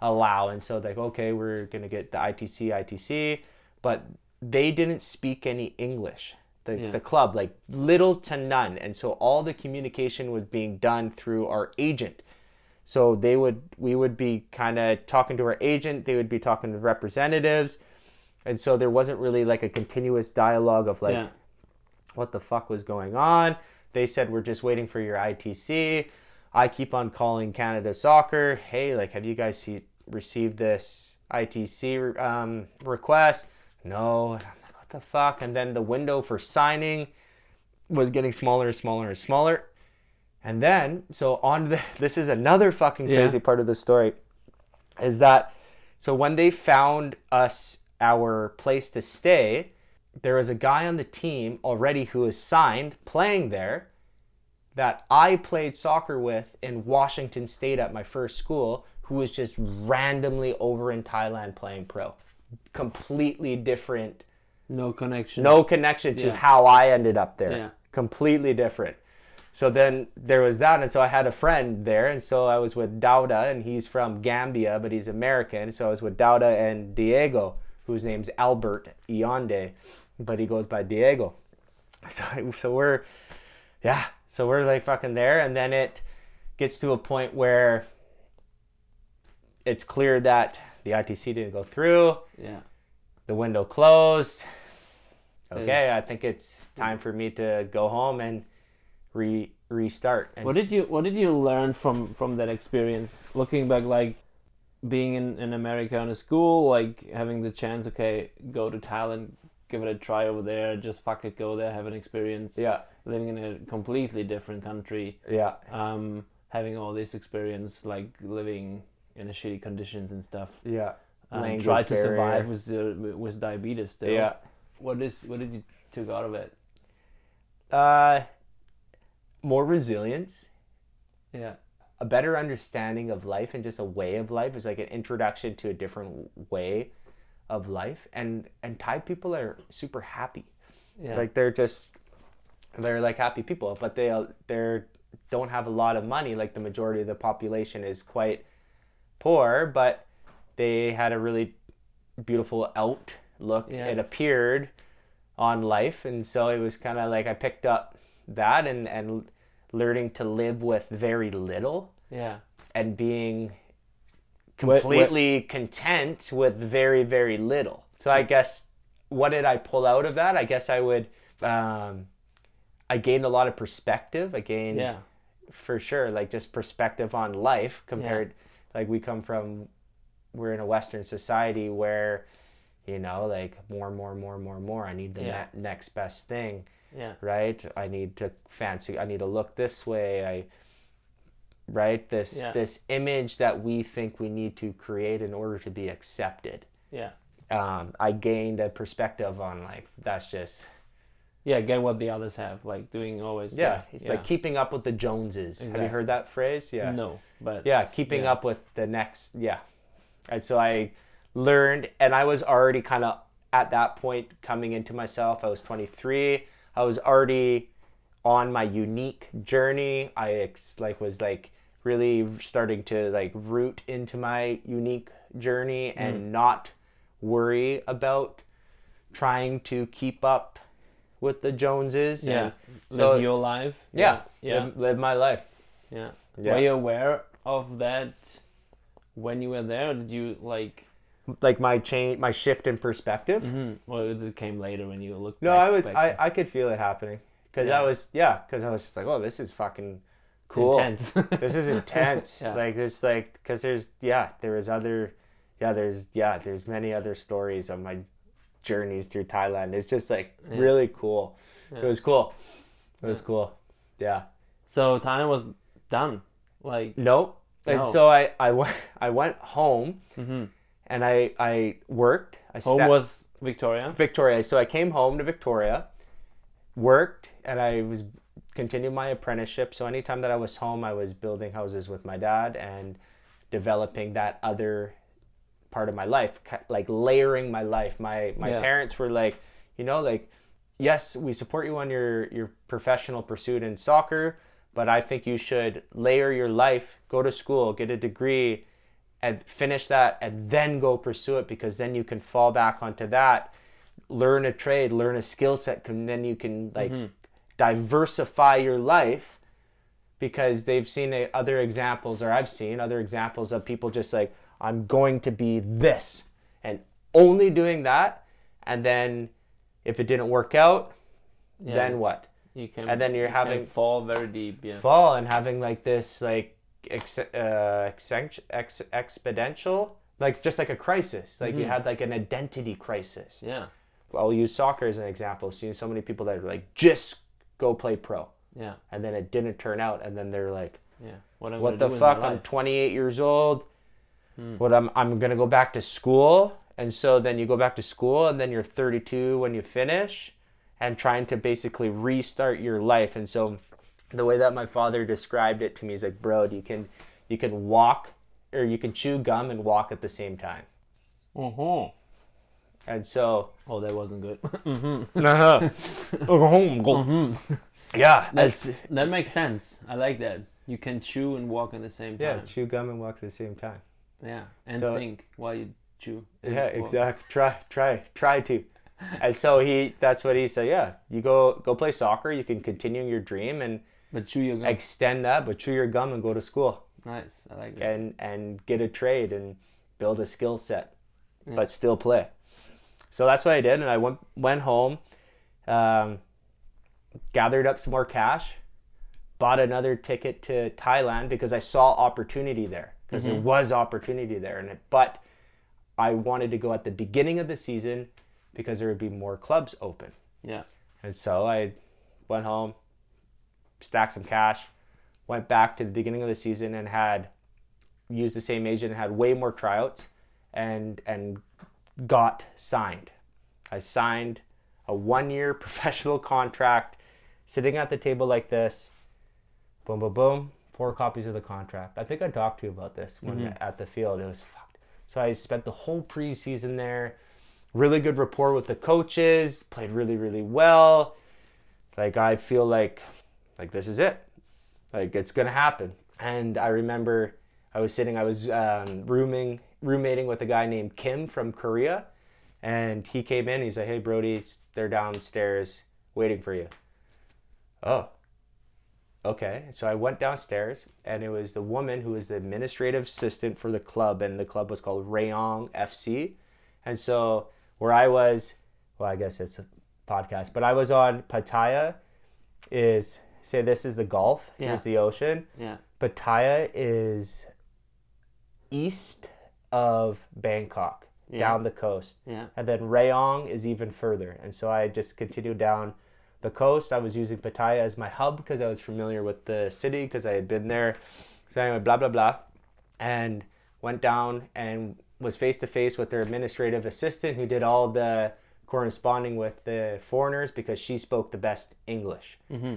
allow. And so like okay we're gonna get the ITC ITC but they didn't speak any English the, Yeah. the club like little to none and so all the communication was being done through our agent so they would we would be kind of talking to our agent they would be talking to representatives and so there wasn't really like a continuous dialogue of like yeah. what the fuck was going on. They said we're just waiting for your ITC. I keep on calling Canada Soccer. Hey, like, have you guys see, received this ITC um, request? No. And I'm like, what the fuck? And then the window for signing was getting smaller and smaller and smaller. And then, so on the, this is another fucking Yeah. crazy part of the story, is that so when they found us our place to stay, there was a guy on the team already who was signed playing there that I played soccer with in Washington State at my first school who was just randomly over in Thailand playing pro. Completely different, No connection. no connection to Yeah. how I ended up there. Yeah. Completely different. So then there was that, and so I had a friend there, and so I was with Dauda, and he's from Gambia, but he's American. So I was with Dauda and Diego, whose name's Albert Ionde, but he goes by Diego. So, so we're, yeah, so we're like fucking there, and then it gets to a point where it's clear that the ITC didn't go through, Yeah. The window closed. Okay, I think it's time for me to go home and re restart. And What did you What did you learn from from that experience? Looking back, like being in in America in a school, like having the chance, okay, go to Thailand, give it a try over there, just fuck it, go there, have an experience. yeah, Living in a completely different country, yeah, um, having all this experience, like living in a shitty conditions and stuff. yeah, Um, Language try to survive with uh, with diabetes still. yeah. What is what did you took out of it? Uh, more resilience, Yeah. a better understanding of life, and just a way of life. It's like an introduction to a different way of life. And and Thai people are super happy. Yeah. Like they're just they're like happy people, but they they're don't have a lot of money. Like the majority of the population is quite poor, but they had a really beautiful outlook. Yeah. It appeared on life, and so it was kind of like I picked up that and and learning to live with very little yeah. and being Where- where- completely content with very very little so i guess what did i pull out of that i guess i would um, i gained a lot of perspective i gained Yeah. for sure like just perspective on life compared like we come from we're in a western society where you know like more more more more more i need the Yeah. ne- next best thing Yeah. right? I need to fancy. I need to look this way. I right this Yeah. this image that we think we need to create in order to be accepted. Yeah. Um, I gained a perspective on like that's just Yeah, get what the others have, like doing always. yeah. It's yeah. like keeping up with the Joneses. Have you heard that phrase? Yeah. no, but Yeah, keeping Yeah. up with the next. Yeah, and so I learned, and I was already kind of at that point coming into myself. I was 23. I was already on my unique journey. I ex- like was like really starting to like root into my unique journey Mm. and not worry about trying to keep up with the Joneses. yeah, and so live your life. yeah, yeah, Live, live my life. yeah. Yeah. Were you aware of that when you were there? Or did you like? Like my change, my shift in perspective. Mm, well, it came later when you looked. No, back- I was back I, I could feel it happening because Yeah. I was yeah because I was just like oh this is fucking cool intense. this is intense Yeah. like this like because there's yeah there is other yeah there's yeah there's many other stories of my journeys through Thailand it's just like Yeah. really cool it was cool it was cool yeah so Thailand was done. Like, nope and No. so I I went I went home mhm. and I I worked I home stepped- was Victoria. Victoria. So I came home to Victoria, worked, and I was continued my apprenticeship. So anytime that I was home, I was building houses with my dad and developing that other part of my life, like layering my life. My my Yeah. parents were like, you know, like yes, we support you on your your professional pursuit in soccer, but I think you should layer your life, go to school, get a degree, and finish that and then go pursue it because then you can fall back onto that. Learn a trade learn a skill set and then you can like mm-hmm. diversify your life because they've seen a, other examples or i've seen other examples of people just like i'm going to be this and only doing that and then if it didn't work out Yeah. then what You can, and then you're you having- fall very deep. Yeah. fall and having like this like ex- uh, exen- ex- exponential like just like a crisis like you Mhm. had like an identity crisis Yeah. i'll use soccer as an example seeing so many people that are like just go play pro Yeah. and then it didn't turn out and then they're like Yeah. What, I'm what the do with my fuck i'm 28 years old Hmm. what i'm i'm gonna go back to school and so then you go back to school and then you're 32 when you finish and trying to basically restart your life and so the way that my father described it to me is like bro you can you can walk or you can chew gum and walk at the same time Mhm. and so Oh, that wasn't good. Uh-huh. Uh-huh. Mm-hmm. yeah That's, that makes sense. I like that. You can chew and walk at the same time. yeah chew gum and walk at the same time Yeah. And So- think while you chew. Yeah, exactly. Try, try, try to. And so he, that's what he said. Yeah, you go, go play soccer. You can continue your dream and But chew your gum. extend that, but chew your gum and go to school nice. I like that. and and get a trade and build a skill set, Yeah. but still play. So that's what I did, and I went went home, um, gathered up some more cash, bought another ticket to Thailand because I saw opportunity there because there was opportunity there and it, but I wanted to go at the beginning of the season because there would be more clubs open. Yeah. And so I went home, stacked some cash, went back to the beginning of the season and had used the same agent and had way more tryouts and and got signed. I signed a one year professional contract sitting at the table like this. Boom boom boom. Four copies of the contract. I think I talked to you about this when mm-hmm. at the field. It was fucked. So I spent the whole preseason there. Really good rapport with the coaches, played really, really well. Like I feel like like this is it. Like it's gonna happen. And I remember I was sitting, I was um, rooming, roommating with a guy named Kim from Korea, and he came in. He's like, "Hey, Brodie, they're downstairs waiting for you." Oh, okay. So I went downstairs, and it was the woman who was the administrative assistant for the club, and the club was called Rayong FC. And so where I was, well, I guess it's a podcast, but I was on Pattaya. Is say this is the Gulf. Yeah. Here's the ocean. Yeah. Pattaya is east of Bangkok, Yeah. down the coast. Yeah. And then Rayong is even further. And so I just continued down the coast. I was using Pattaya as my hub because I was familiar with the city because I had been there. So anyway, blah, blah, blah. And went down and was face to face with their administrative assistant who did all the corresponding with the foreigners because she spoke the best English. Mm-hmm.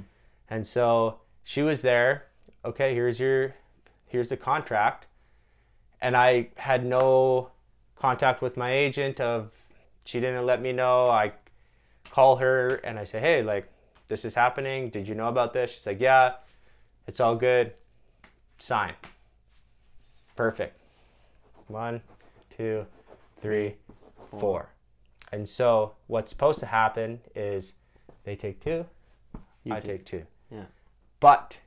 And so she was there. Okay, here's your here's the contract. And I had no contact with my agent of she didn't let me know. I call her and I say, "Hey, like this is happening. Did you know about this?" She's like, "Yeah. It's all good. Sign." Perfect. One, two, three, four. And so what's supposed to happen is they take two, You I take two. Yeah. But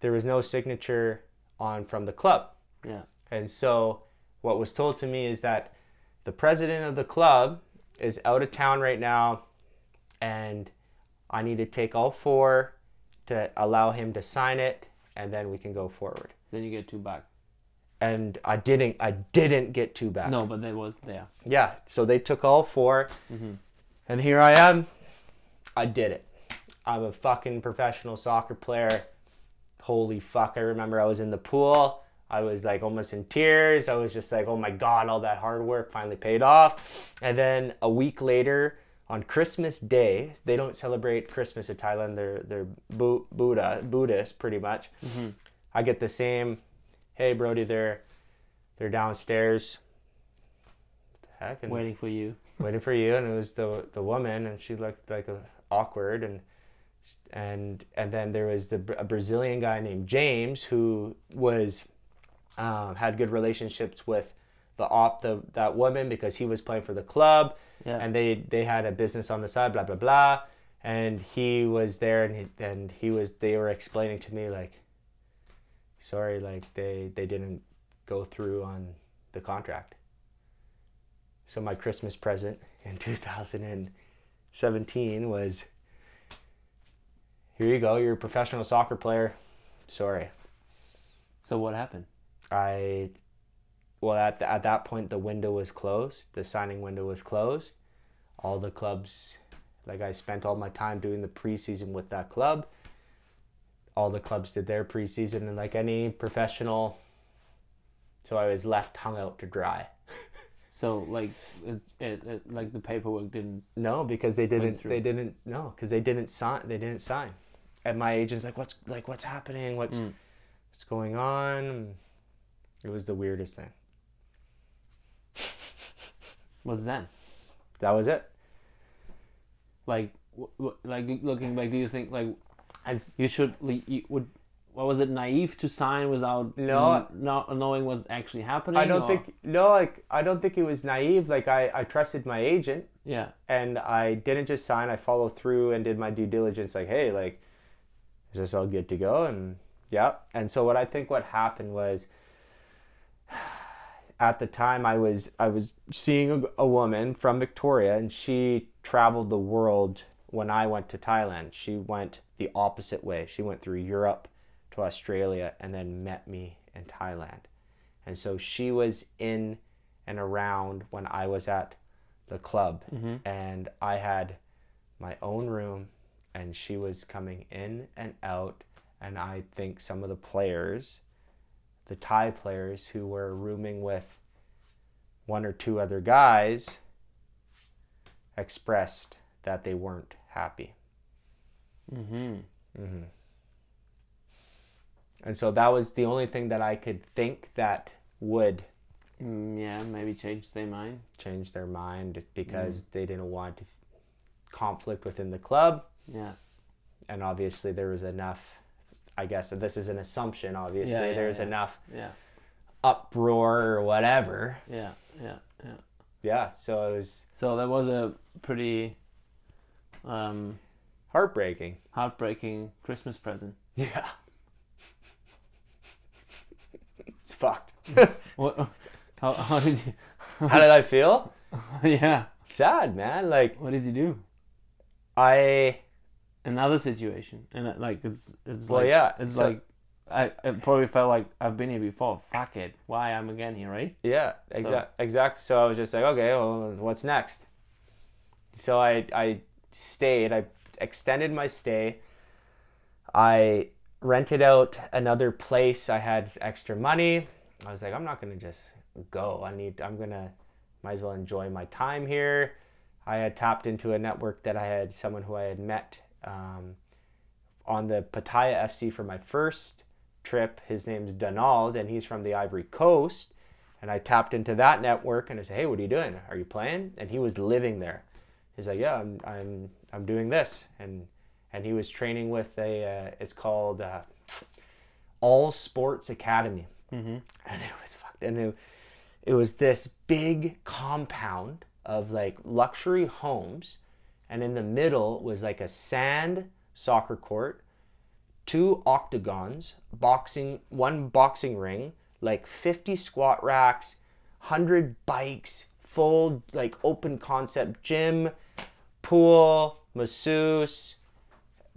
there was no signature on from the club. Yeah. And so what was told to me is that the president of the club is out of town right now and I need to take all four to allow him to sign it and then we can go forward. Then you get two back. And I didn't I didn't get two back. No, but that was there. Yeah, so they took all 4 Mm-hmm. and here I am. I did it. I'm a fucking professional soccer player. Holy fuck! I remember I was in the pool. I was like almost in tears. I was just like, oh my god, all that hard work finally paid off. And then a week later, on Christmas Day, they don't celebrate Christmas in Thailand. They're they're Bu- Buddha Buddhist pretty much. I get the same. Hey Brodie, they're they're downstairs. What the heck? And Waiting for you. waiting for you and it was the the woman and she looked like a, awkward and and and then there was the a Brazilian guy named James who was um, had good relationships with the op the that woman because he was playing for the club Yeah. and they they had a business on the side blah blah blah and he was there and he, and he was they were explaining to me like sorry like they they didn't go through on the contract so my Christmas present in 2017 was here you go, you're a professional soccer player. Sorry. So what happened? I well at at that point the window was closed. The signing window was closed. All the clubs like I spent all my time doing the preseason with that club. All the clubs did their preseason and like any professional so I was left hung out to dry. So like, it, it, it, like the paperwork didn't. No, because they didn't. They didn't. No, because they didn't sign. They didn't sign. And my agent's like, "What's like? What's happening? What's Mm. what's going on?" It was the weirdest thing. What's then? That was it. Like, w- w- like looking back, do you think like And you should you would? What was it? Naive to sign without No. n- not knowing what's actually happening. I don't or- think no, like I don't think it was naive. Like I, I trusted my agent, Yeah. and I didn't just sign. I followed through and did my due diligence. Like, hey, like, is this all good to go? And yeah. And so what I think what happened was, at the time I was I was seeing a, a woman from Victoria, and she traveled the world when I went to Thailand. She went the opposite way. She went through Europe to Australia and then met me in Thailand. And so she was in and around when I was at the club mm-hmm. and I had my own room and she was coming in and out and I think some of the players the Thai players who were rooming with one or two other guys expressed that they weren't happy. Mm-hmm. Mm-hmm. And so that was the only thing that I could think that would Mm, yeah, maybe change their mind. change their mind because they didn't want conflict within the club. Yeah. And obviously, there was enough, I guess, this is an assumption, obviously, Yeah, yeah, there's yeah. enough Yeah. uproar or whatever. Yeah. Yeah. Yeah. Yeah, so it was So that was a pretty um, heartbreaking. heartbreaking Christmas present. Yeah. it's fucked. What? How, how did you? How did I feel? yeah. Sad, man. Like, What did you do? I. Another situation, and uh, like it's it's Well, like yeah, it's so- like I, it probably felt like I've been here before. Fuck it, why I'm again here, right? Yeah, exact, exact. So I was just like, okay, well, what's next? So I, I stayed. I extended my stay. I rented out another place. I had extra money. I was like, I'm not gonna just go. I need. I'm gonna. Might as well enjoy my time here. I had tapped into a network that I had someone who I had met um, on the Pattaya FC for my first trip. His name's Donald, and he's from the Ivory Coast. And I tapped into that network and I said, "Hey, what are you doing? Are you playing?" And he was living there. He's like, "Yeah, I'm I'm I'm doing this." And and he was training with a uh, it's called uh, All Sports Academy. Mm-hmm. And it was fucked. And it, it was this big compound of like luxury homes, and in the middle was like a sand soccer court, two octagons, boxing, one boxing ring, like 50 squat racks, 100 bikes, full like open concept gym, pool, masseuse,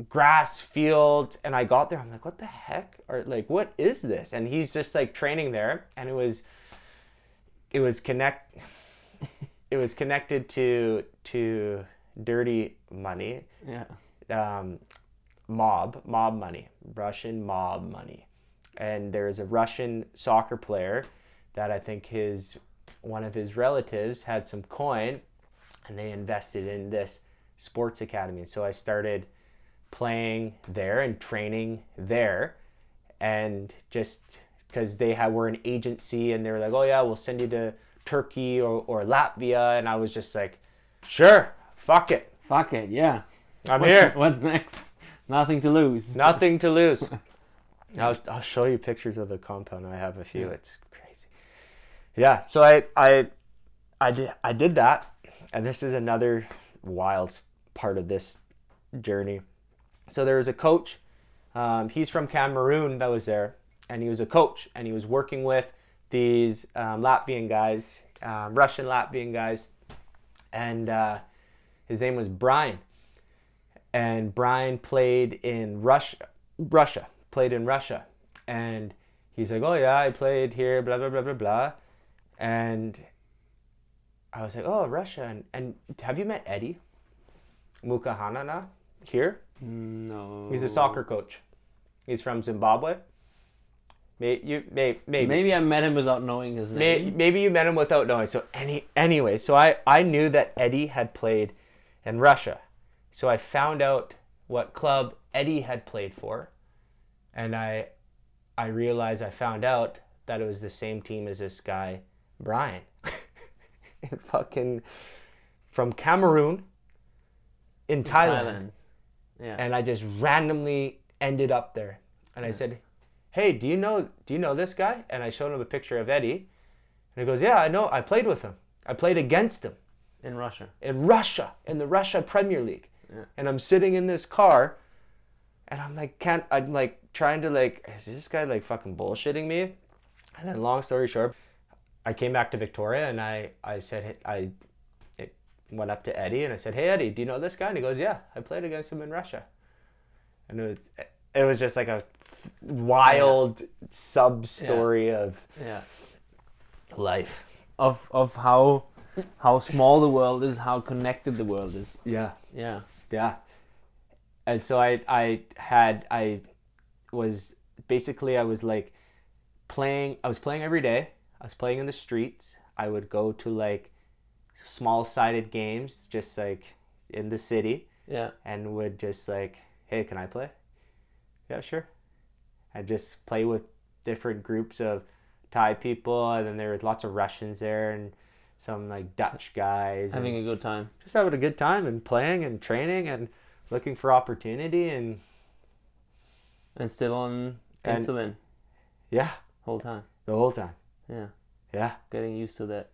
grass field and I got there I'm like what the heck or like what is this? And he's just like training there and it was it was connect it was connected to to dirty money. Yeah. um, mob mob money Russian mob money. And there's a Russian soccer player that I think his one of his relatives had some coin and they invested in this sports academy. So I started playing there and training there and just because they had were an agency and they were like oh yeah we'll send you to turkey or, or latvia. And i was just like sure fuck it. Fuck it, yeah. i'm What's, here. What's next? Nothing to lose. nothing to lose. I'll, I'll show you pictures of the compound. I have a few. It's crazy. Yeah so i i i did i did that and this is another wild part of this journey so there was a coach um, he's from cameroon that was there and he was a coach and he was working with these um, latvian guys um, russian latvian guys and uh, his name was brian and Brian played in Russia. Russia played in Russia, and he's like, "Oh yeah, I played here." Blah blah blah blah blah, and I was like, "Oh Russia," and, and have you met Eddie Mukahanana here? No. He's a soccer coach. He's from Zimbabwe. May, you may, maybe Maybe I met him without knowing his May, name. maybe you met him without knowing. So any anyway, so I I knew that Eddie had played in Russia, so I found out what club Eddie had played for, and I I realized I found out that it was the same team as this guy Brian, fucking from Cameroon in Thailand Thailand. Yeah. and I just randomly ended up there. And I said, "Hey, do you know do you know this guy?" And I showed him a picture of Eddie, and he goes, "Yeah, I know. I played with him. I played against him in Russia. in Russia in the Russia Premier League." Yeah. And I'm sitting in this car, and I'm like, can't I'm like trying to like, is this guy like fucking bullshitting me? And then, long story short, I came back to Victoria, and I I said I. it Went up to Eddie and I said, "Hey Eddie, do you know this guy?" And he goes, "Yeah, I played against him in Russia." and it was it was just like a wild sub story of Yeah. life. Of of how how small the world is, how connected the world is. Yeah. Yeah. Yeah. And so I I had I was basically I was like playing I was playing every day. I was playing in the streets. I would go to like small sided games just like in the city Yeah. and would just like, "Hey, can I play?" Yeah, sure. I just play with different groups of Thai people and then there was lots of Russians there and some like Dutch guys Having a good time. just having a good time and playing and training and looking for opportunity and And still on And- insulin yeah whole time. the whole time Yeah. yeah Getting used to that.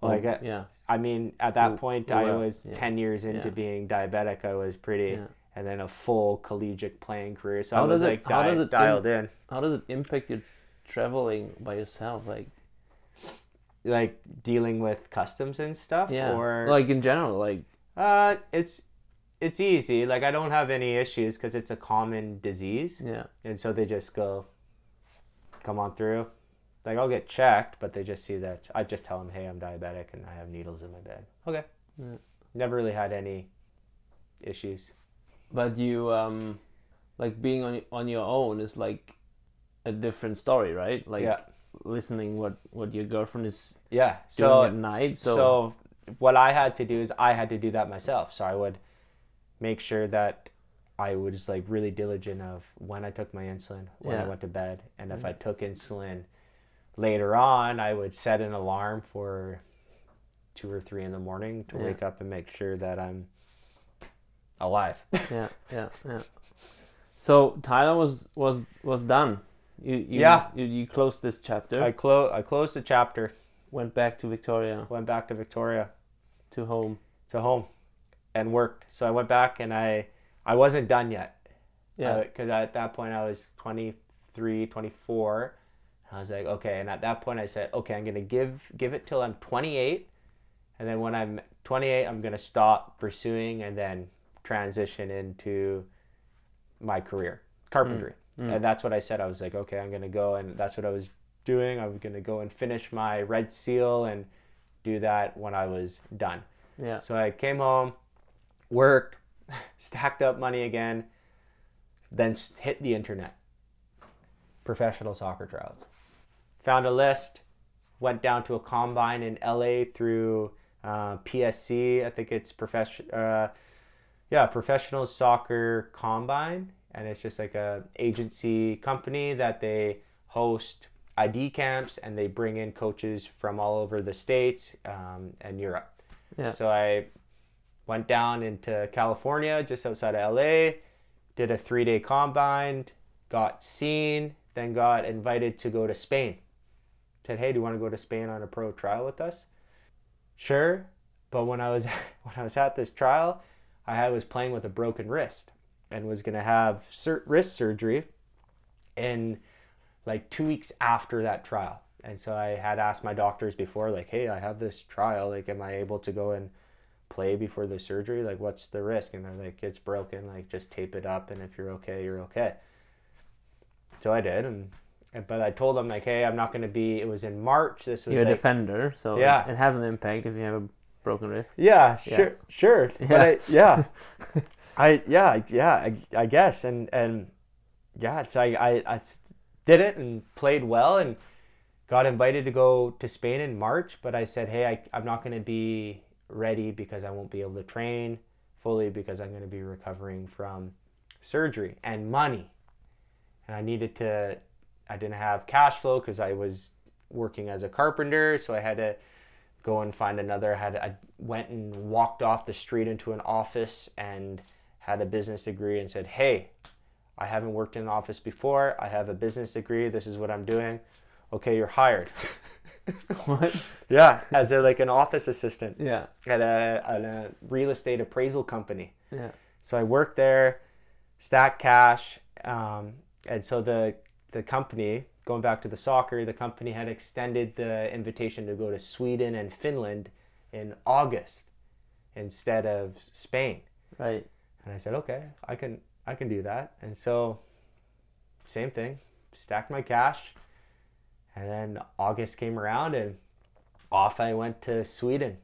well i Oh, yeah. i mean at that You- point you i were, was yeah. 10 years into Yeah. being diabetic i was pretty Yeah. and then a full collegiate playing career so How i was does it- like how di- does it dialed in How does it impact your traveling by yourself? Like like dealing with customs and stuff yeah. or like in general, like uh it's it's easy like i don't have any issues because it's a common disease yeah. and so they just go come on through like i'll get checked but they just see that i just tell them hey i'm diabetic and i have needles in my bed okay Yeah. never really had any issues But you um like being on on your own is like a different story, right? Like yeah listening what what your girlfriend is yeah doing so at night. So, so what i had to do is i had to do that myself so i would make sure that i was like really diligent of when i took my insulin when i went to bed and if Mhm. i took insulin later on i would set an alarm for two or three in the morning to Yeah. wake up and make sure that i'm alive yeah, yeah, yeah. So Thailand was was was done. You, you Yeah. You, you closed this chapter. i closed i closed the chapter went back to Victoria went back to victoria to home. to home and worked so i went back and i i wasn't done yet Yeah. Uh, because at that point I was 23, 24. I was like, okay. And at that point, I said, okay, I'm gonna give give it till I'm 28, and then when I'm 28, I'm gonna stop pursuing and then transition into my career, carpentry. Mm. And that's what I said. I was like, okay, I'm gonna go, and that's what I was doing. I was gonna go and finish my red seal and do that when I was done. yeah. So I came home, worked, stacked up money again, then hit the internet. Professional soccer trials. Found a list, went down to a combine in LA through uh, PSC. I think it's profession. Uh, yeah, professional soccer combine, and it's just like a agency company that they host ID camps and they bring in coaches from all over the states um, and Europe. Yeah. So I went down into California, just outside of LA, did a three day combine, got seen, then got invited to go to Spain. Said, hey, do you want to go to Spain on a pro trial with us? Sure, but when I was when I was at this trial, I was playing with a broken wrist and was gonna have sur- wrist surgery in like two weeks after that trial. And so I had asked my doctors before, like, hey, I have this trial. Like, am I able to go and play before the surgery? Like, what's the risk? And they're like, it's broken. Like, just tape it up. And if you're okay, you're okay. So I did. And- but I told them, like, hey, I'm not going to be, it was in March. This was You're a defender, so Yeah. it has an impact if you have a broken wrist. Yeah, Yeah. sure, sure. Yeah. But I, yeah, I yeah I- yeah I, I guess and and yeah, it's I, I I did it and played well and got invited to go to Spain in March. But I said, hey, I, I'm not going to be ready because I won't be able to train fully because I'm going to be recovering from surgery and money, and I needed to. I didn't have cash flow because I was working as a carpenter, so I had to go and find another had I went and walked off the street into an office and had a business degree and said, "Hey, I haven't worked in an office before. I have a business degree. This is what I'm doing. Okay, you're hired." What? yeah, as a, like an office assistant Yeah. at a, at a real estate appraisal company. Yeah. So I worked there, stacked cash, um, and so the the company, going back to the soccer, the company had extended the invitation to go to Sweden and Finland in August instead of Spain. Right. And I said, okay, I can I can do that. And so, same thing, stacked my cash. And then August came around and off I went to Sweden.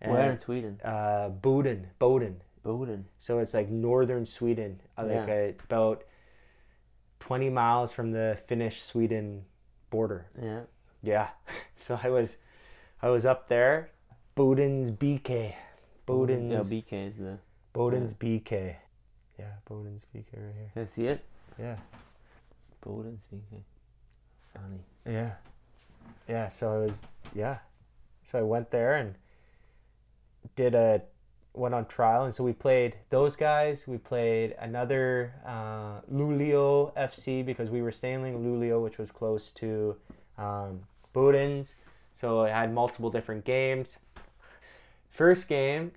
And, Where in Sweden? Uh, Boden, Boden. Boden. So it's like northern Sweden, like Yeah. about 20 miles from the Finnish Sweden border. Yeah. Yeah. So I was I was up there. Bodens BK. Boden's Yeah, BK is the. Bodens BK. Yeah, Bodens BK right here. Can I see it? Yeah. Bodens BK. Funny. Yeah. Yeah, so I was yeah. So I went there and did a went on trial and so we played those guys, we played another uh, Luleå FC because we were staying in Luleå which was close to um. So I had multiple different games. First game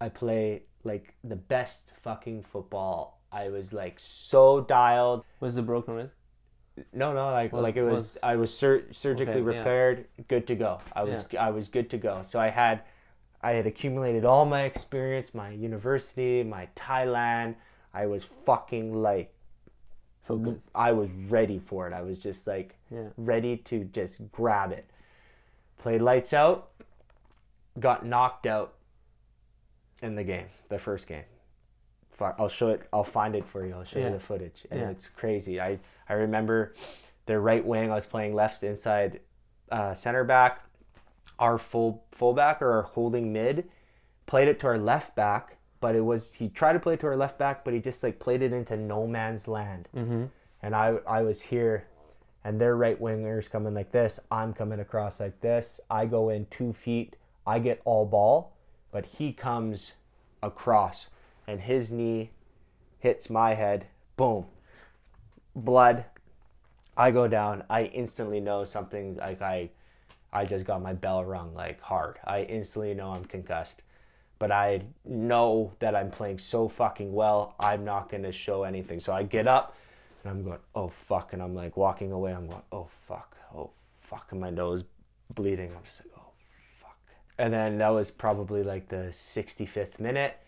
I played like the best fucking football. I was like so dialed. Was the broken wrist? No, no, like Was- like it was, was- I was sur- surgically Okay, yeah. repaired, good to go. I was I was good to go. So I had I had accumulated all my experience, my university, my Thailand. I was fucking like Focus. I was ready for it. I was just like Yeah. ready to just grab it. Played lights out, got knocked out in the game, the first game. I'll show it. I'll find it for you. I'll show Yeah. you the footage, and Yeah. it's crazy. I I remember their right wing. I was playing left inside uh, center back. Our full fullback or our holding mid played it to our left back, but it was he tried to play it to our left back, but he just like played it into no man's land Mm-hmm. and I I was here, and their right wingers coming like this. I'm coming across like this. I go in two feet. I get all ball, but he comes across, and his knee hits my head. Boom, blood. I go down. I instantly know something like I, I just got my bell rung like hard. I instantly know I'm concussed but I know that I'm playing so fucking well, I'm not going to show anything. So I get up and I'm going, oh fuck. And I'm like walking away. I'm going, oh fuck, oh fuck. And my nose bleeding. I'm just like, oh fuck. And then that was probably like the 65th minute.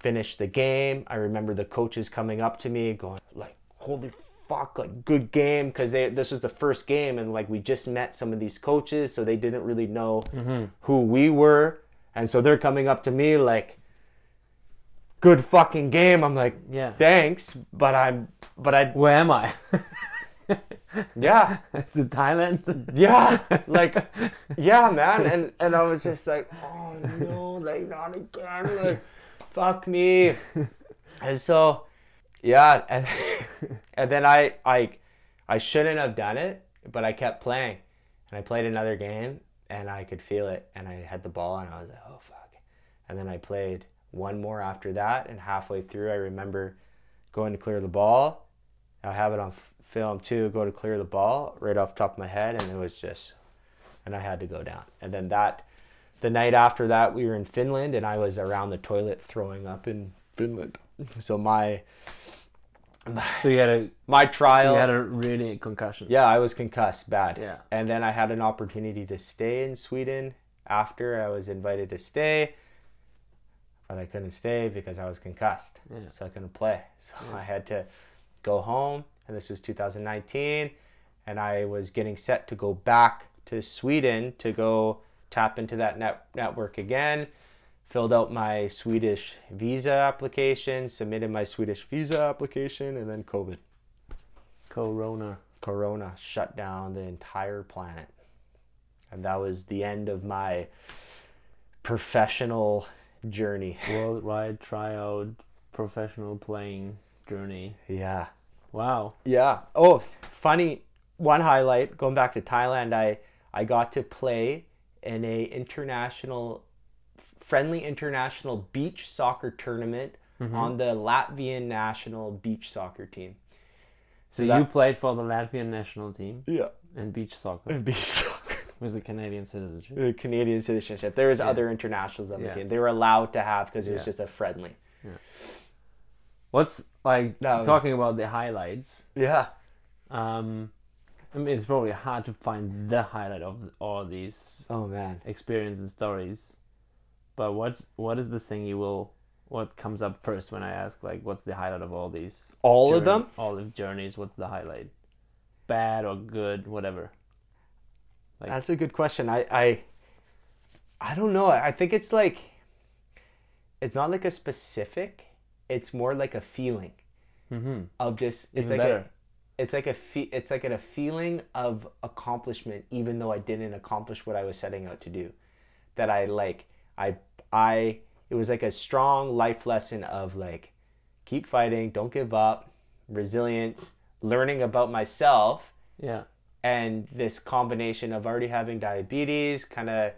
Finished the game. I remember the coaches coming up to me going, like, holy fuck, like good game. Cause they, this was the first game and like we just met some of these coaches. So they didn't really know mm-hmm. who we were. And so they're coming up to me like, good fucking game. I'm like, Yeah. thanks, but I'm, but I, Where am I? yeah, it's it Thailand? yeah, like, yeah, man. And and I was just like, oh no, like not again, like, fuck me. And so, yeah, and and then I I I shouldn't have done it, but I kept playing, and I played another game, and I could feel it, and I had the ball, and I was like, oh fuck, and then I played one more after that, and halfway through, I remember going to clear the ball. I have it on film too. Go to clear the ball right off the top of my head, and it was just, and I had to go down. And then that, the night after that, we were in Finland, and I was around the toilet throwing up in Finland. So my so you had a my trial, you had a really concussion. yeah, I was concussed bad. Yeah. And then I had an opportunity to stay in Sweden after I was invited to stay, but I couldn't stay because I was concussed. Yeah. So I couldn't play. So I had to go home, and this was 2019, and I was getting set to go back to Sweden to go tap into that net- network again. Filled out my Swedish visa application, submitted my Swedish visa application, and then COVID. Corona. Corona shut down the entire planet. And that was the end of my professional journey. Worldwide tryout professional playing journey. Yeah. Wow. Yeah. Oh, funny one highlight going back to Thailand, I I got to play in a international friendly international beach soccer tournament on the Latvian national beach soccer team. So, that- you played for the Latvian national team Yeah. in beach soccer Beach soccer. with the Canadian citizenship. The Canadian citizenship. There was Yeah. other internationals on the Yeah. team. They were allowed to have because it was Yeah. just a friendly. What's like was- talking about the highlights? Yeah. Um, I mean, it's probably hard to find the highlight of all these Oh man. experience and stories. But what what is this thing you will what comes up first when I ask like what's the highlight of all these All of them? all the journeys what's the highlight bad or good whatever Like- That's a good question. I, I I don't know. I think it's like it's not like a specific. It's more like a feeling mm-hmm. of just it's Even like better. a it's like a fe- it's like a feeling of accomplishment even though I didn't accomplish what I was setting out to do. That I like I I it was like a strong life lesson of like keep fighting, don't give up, resilience, learning about myself. Yeah. And this combination of already having diabetes, kind of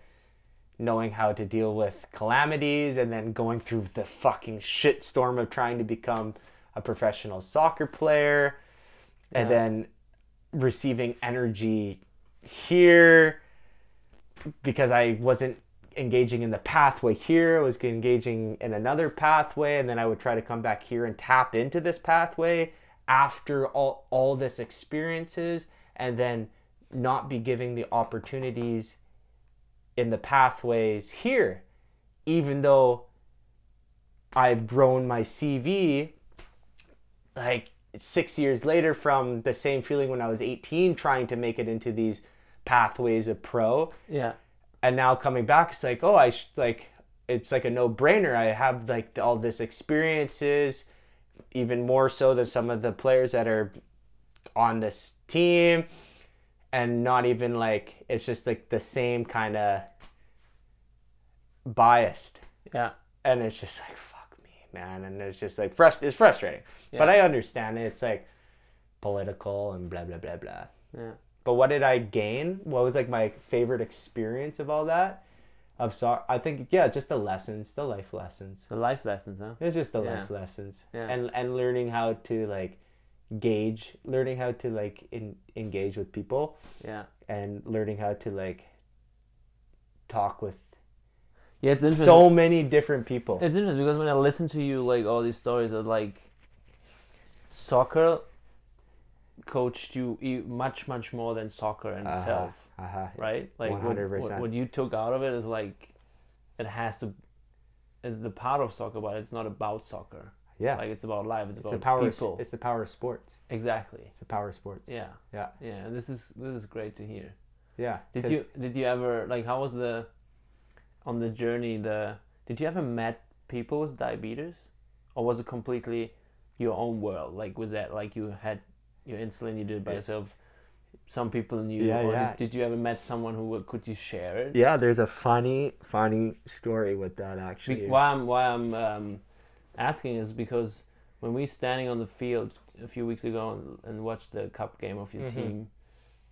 knowing how to deal with calamities, and then going through the fucking shitstorm of trying to become a professional soccer player, and then receiving energy here because I wasn't engaging in the pathway here, I was engaging in another pathway, and then I would try to come back here and tap into this pathway after all all this experiences and then not be giving the opportunities in the pathways here even though I've grown my CV like 6 years later from the same feeling when I was 18 trying to make it into these pathways of pro. Yeah and now coming back it's like oh i sh- like it's like a no-brainer. I have like all this experiences even more so than some of the players that are on this team. And not even like it's just like the same kind of biased. Yeah. And it's just like fuck me man. And it's just like frust- it's frustrating. Yeah. but i understand it. It's like political and blah blah blah blah. Yeah but what did I gain? What was like my favorite experience of all that? Of so I think yeah, just the lessons, the life lessons. the life lessons huh It's just the Yeah. life lessons, Yeah. and and learning how to like gauge, learning how to like in, engage with people, yeah and learning how to like talk with yeah it's interesting so many different people. It's interesting because when I listen to you, like all these stories of like soccer coached you much, much more than soccer in itself, Uh huh. right? Like what, what, 100%. what you took out of it is like it has to. It's the part of soccer, but it's not about soccer. Yeah. Like it's about life. It's, it's about the power. Of, people. it's the power of sports. exactly. It's the power of sports. Yeah. Yeah. Yeah. And this is this is great to hear. Yeah. did you did you ever like how was the on the journey the did you ever met people with diabetes or was it completely your own world like was that like you had your insulin you did it by Yeah. yourself some people knew Yeah, or yeah. Did, did you ever met someone who could you share it Yeah, there's a funny, funny story with that actually. Be- why I'm why I'm um, asking is because when we standing on the field a few weeks ago and, and watched the cup game of your Mhm. team,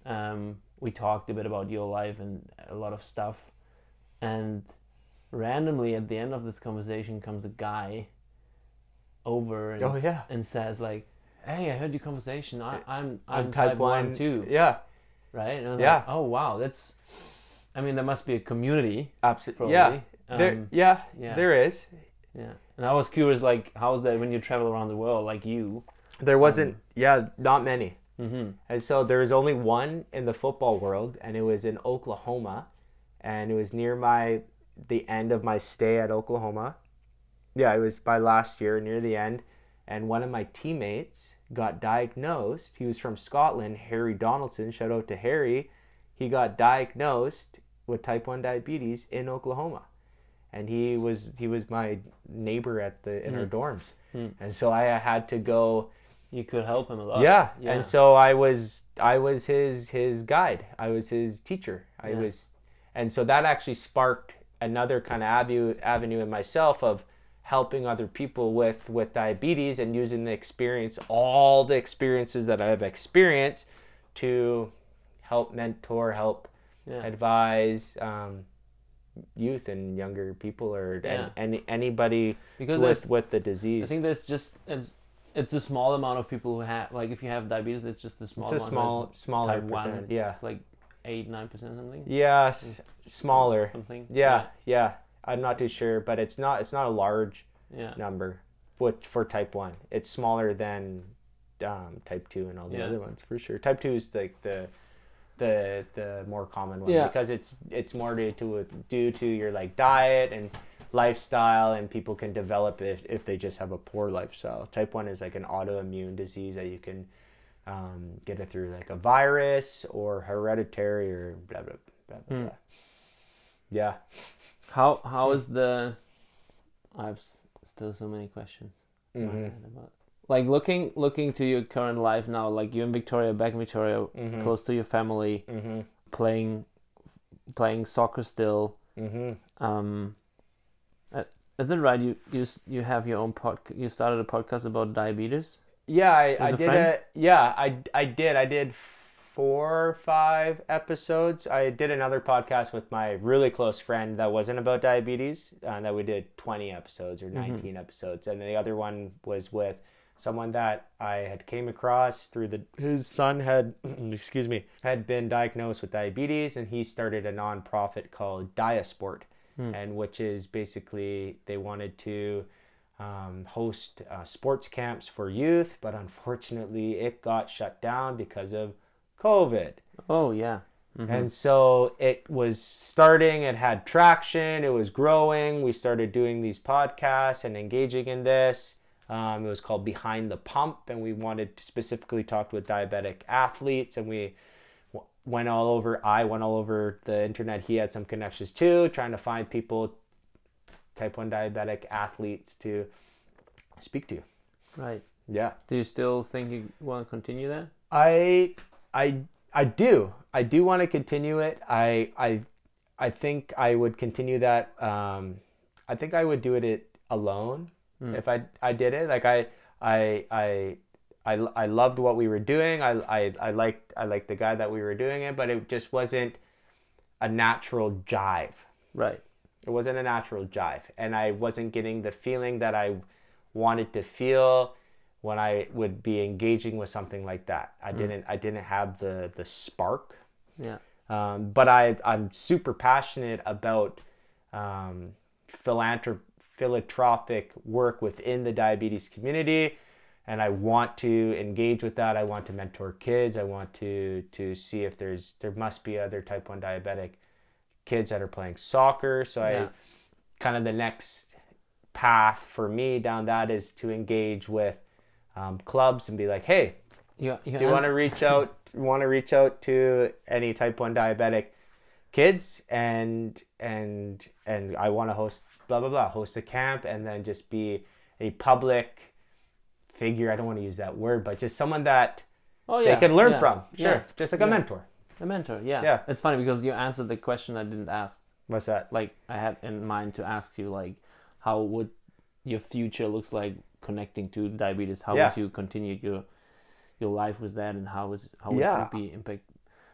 um, we talked a bit about your life and a lot of stuff, and randomly at the end of this conversation comes a guy over and, Oh, yeah. and says like, "Hey, I heard your conversation. I, I'm I'm, I'm type, one too, Yeah, right?" And I was Yeah. like, "Oh wow, that's." I mean, there must be a community, absolutely. Yeah, there, Um, yeah, yeah. there is. Yeah, and I was curious, like, how's that when you travel around the world, like you? There wasn't. yeah, not many. Mm-hmm. And so there was only one in the football world, and it was in Oklahoma, and it was near my the end of my stay at Oklahoma. Yeah, it was by last year, near the end, and one of my teammates got diagnosed. He was from Scotland, Harry Donaldson. Shout out to Harry. He got diagnosed with type one diabetes in Oklahoma, and he was he was my neighbor at the in our dorms, Hmm. and so I had to go You could help him a lot. yeah. yeah. and so i was i was his his guide i was his teacher i Yeah. was and so that actually sparked another kind of avenue avenue in myself of helping other people with with diabetes and using the experience all the experiences that i've experienced to help mentor help yeah. advise um, youth and younger people or Yeah. and, anybody because with with the disease I think that's just it's it's a small amount of people who have like if you have diabetes, it's just a small it's a small smaller type one. yeah It's like eight nine percent something. yeah s- smaller Something. Yeah, yeah. I'm not too sure, but it's not it's not a large Yeah. number with for type one. It's smaller than um, type two and all the Yeah. other ones for sure. Type two is like the the the more common one Yeah. because it's it's more due to due to your like diet and lifestyle and people can develop it if they just have a poor lifestyle. Type 1 is like an autoimmune disease that you can um, get it through like a virus or hereditary or blah, blah, blah, blah, Hmm. blah. Yeah. How how is the? I've s- still so many questions. Mhm. about- Like looking looking to your current life now, like you in Victoria, back in Victoria, Mhm. close to your family, Mm-hmm. playing playing soccer still. Mm-hmm. Um, uh, is it right? You you you have your own pod. You started a podcast about diabetes. Yeah, I, I did it. Yeah, I, I did. I did four or five episodes. I did another podcast with my really close friend that wasn't about diabetes. Uh, that we did 20 episodes or 19 episodes. And the other one was with someone that I had came across through the his son had excuse me had been diagnosed with diabetes and he started a nonprofit called Diasport and which is basically they wanted to um, host uh, sports camps for youth, but unfortunately it got shut down because of COVID. Oh yeah. Mhm. And so it was starting, it had traction, it was growing. We started doing these podcasts and engaging in this. Um, it was called Behind the Pump, and we wanted to specifically talk with diabetic athletes. And we w- went all over, I went all over the internet. He had some connections too, trying to find people, type 1 diabetic athletes to speak to. Right. Yeah. Do you still think you want to continue that? I I I do. I do want to continue it. I I I think I would continue that. Um, I think I would do it, it alone if I I did it. Like I I I. I, I loved what we were doing. I, I, I liked I liked the guy that we were doing it, but it just wasn't a natural jive. Right. It wasn't a natural jive, and I wasn't getting the feeling that I wanted to feel when I would be engaging with something like that. I didn't. I didn't have the the spark. Yeah. Um, but I I'm super passionate about um, philanthrop- philanthropic work within the diabetes community, and I want to engage with that. I want to mentor kids. I want to to see if there's there must be other type one diabetic kids that are playing soccer. So I kind of the next path for me down that is to engage with um, clubs and be like, hey, You, you do you want to reach out want to reach out to any type 1 diabetic kids and and and I want to host blah blah blah host a camp and then just be a public figure I don't want to use that word but just someone that Oh they can learn yeah, from sure yeah. just like a mentor A mentor. Yeah. Yeah. It's funny because you answered the question I didn't ask. what's that Like I had in mind to ask you, like, how would your future looks like connecting to diabetes? How Yeah. would you continue your your life with that, and how was how would Yeah. it be impact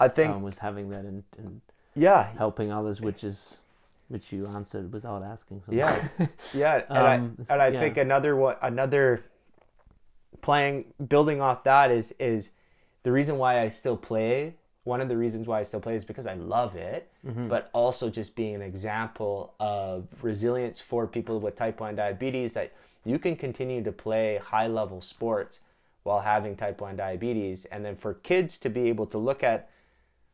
I think um, was having that and, and yeah helping others, which is which you answered without asking. So. Yeah, yeah, and Um, I and I yeah. think another one, another playing, building off that is is the reason why I still play. One of the reasons why I still play is because I love it, Mm-hmm. but also just being an example of resilience for people with type one diabetes. That you can continue to play high level sports while having type one diabetes, and then for kids to be able to look at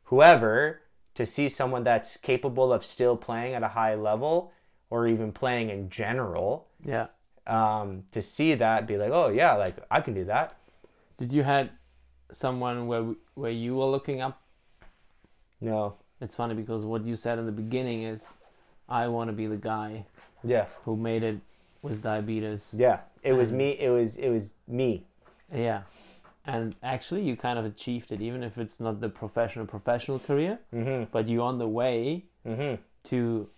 whoever to see someone that's capable of still playing at a high level or even playing in general yeah. um, to see that be like oh yeah like i can do that Did you had someone where where you were looking up? no It's funny because what you said in the beginning is, I want to be the guy yeah who made it with diabetes. yeah it was me it was it was me Yeah. And actually, you kind of achieved it, even if it's not the professional professional career, mm-hmm but you're on the way mm-hmm to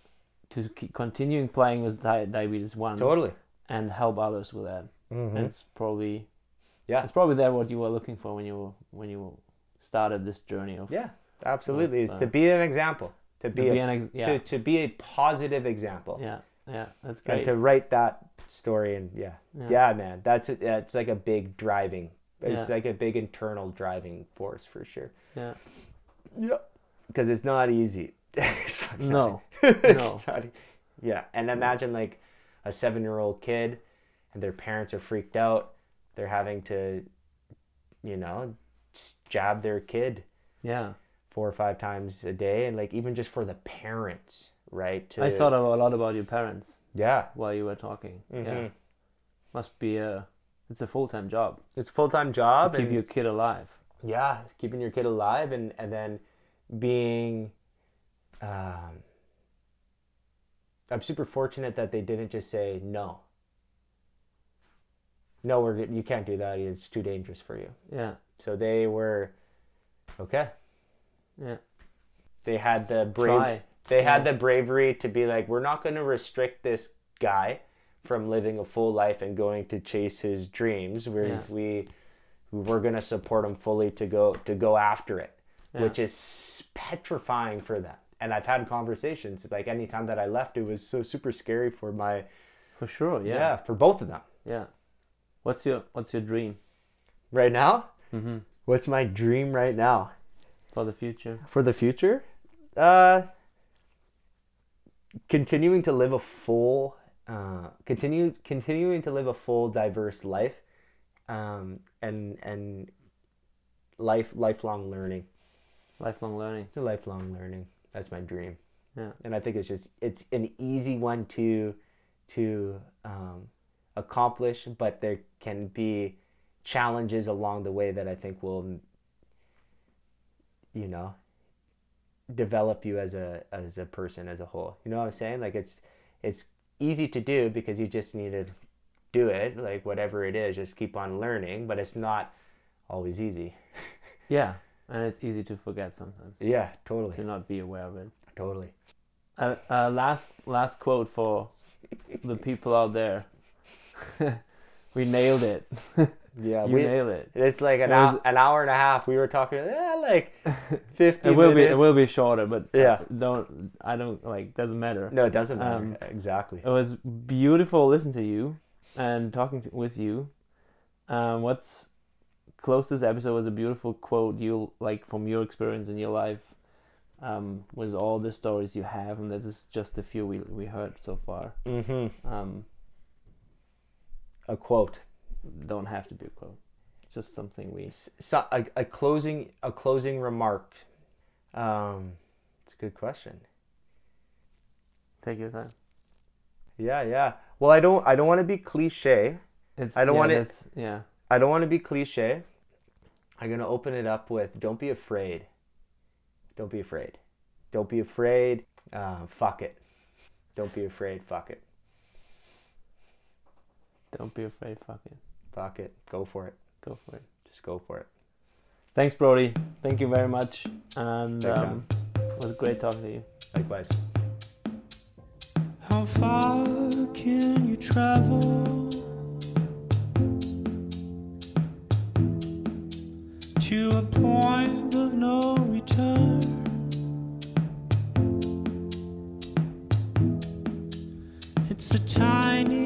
to keep continuing playing with di- diabetes one totally and help others with that. mm-hmm. It's probably Yeah. it's probably that what you were looking for when you were, when you started this journey of yeah absolutely is uh, to be an example to to be, be a, an ex- yeah to, to be a positive example yeah yeah that's great. and to write that story and yeah. Yeah. yeah, man that's it it's like a big driving it's Yeah. like a big internal driving force for sure. Yeah. Yeah. Because it's not easy. It's no. no. not yeah and imagine like a seven year old kid and their parents are freaked out. They're having to you know jab their kid yeah. four or five times a day, and like even just for the parents, right? To, I thought a lot about your parents yeah, while you were talking. Yeah, Mhm. must be a it's a full time job it's a full time job, to keep and your kid alive. yeah, keeping your kid alive, and and then being, um, I'm super fortunate that they didn't just say no. No, we're you can't do that. It's too dangerous for you. Yeah, So they were okay. yeah. They had the brave. Try. They had the bravery to be like, we're not going to restrict this guy from living a full life and going to chase his dreams. We're, Yeah. We we're going to support him fully to go to go after it, Yeah. which is petrifying for them. And I've had conversations like anytime that I left, it was so super scary for my For sure. yeah, Yeah. for both of them. Yeah. What's your What's your dream Right now, mm-hmm. what's my dream right now? for the future? for the future uh continuing to live a full uh continue continuing to live a full diverse life um and and life lifelong learning Lifelong learning. lifelong learning that's my dream Yeah. and i think it's just it's an easy one to to um accomplish but there can be challenges along the way that i think will you know develop you as a as a person as a whole. You know what i'm saying? Like it's it's easy to do because you just need to do it like whatever it is just keep on learning but it's not always easy. Yeah, and it's easy to forget sometimes. Yeah totally. To not be aware of it. totally. Uh, uh, last last quote for the people out there. we nailed it. yeah you we, nailed it. it's like an, It was- hour, an hour and a half we were talking yeah, like 50 It will be it will be shorter, but Yeah. don't I don't like doesn't matter. no it doesn't matter Um, exactly It was beautiful listening to you and talking to, with you. Um, what's closest episode was a beautiful quote you like from your experience in your life. Um, was all the stories you have, and this is just a few we we heard so far. mm-hmm. Um, a quote. Don't have to be a quote. It's just something we. so, a, a closing a closing remark. Um it's a good question. Take your time. yeah yeah. Well i don't i don't want to be cliche. It's, I don't yeah, want it- Yeah, i don't want to be cliche. I'm gonna open it up with don't be afraid. Don't be afraid. Don't be afraid uh, fuck it. Don't be afraid fuck it don't be afraid. Fuck it. fuck it go for it Go for it. just go for it Thanks, Brodie. Thank you very much, and Thanks, um, it was great talking to you. likewise How far can you travel to a point of no return? It's a tiny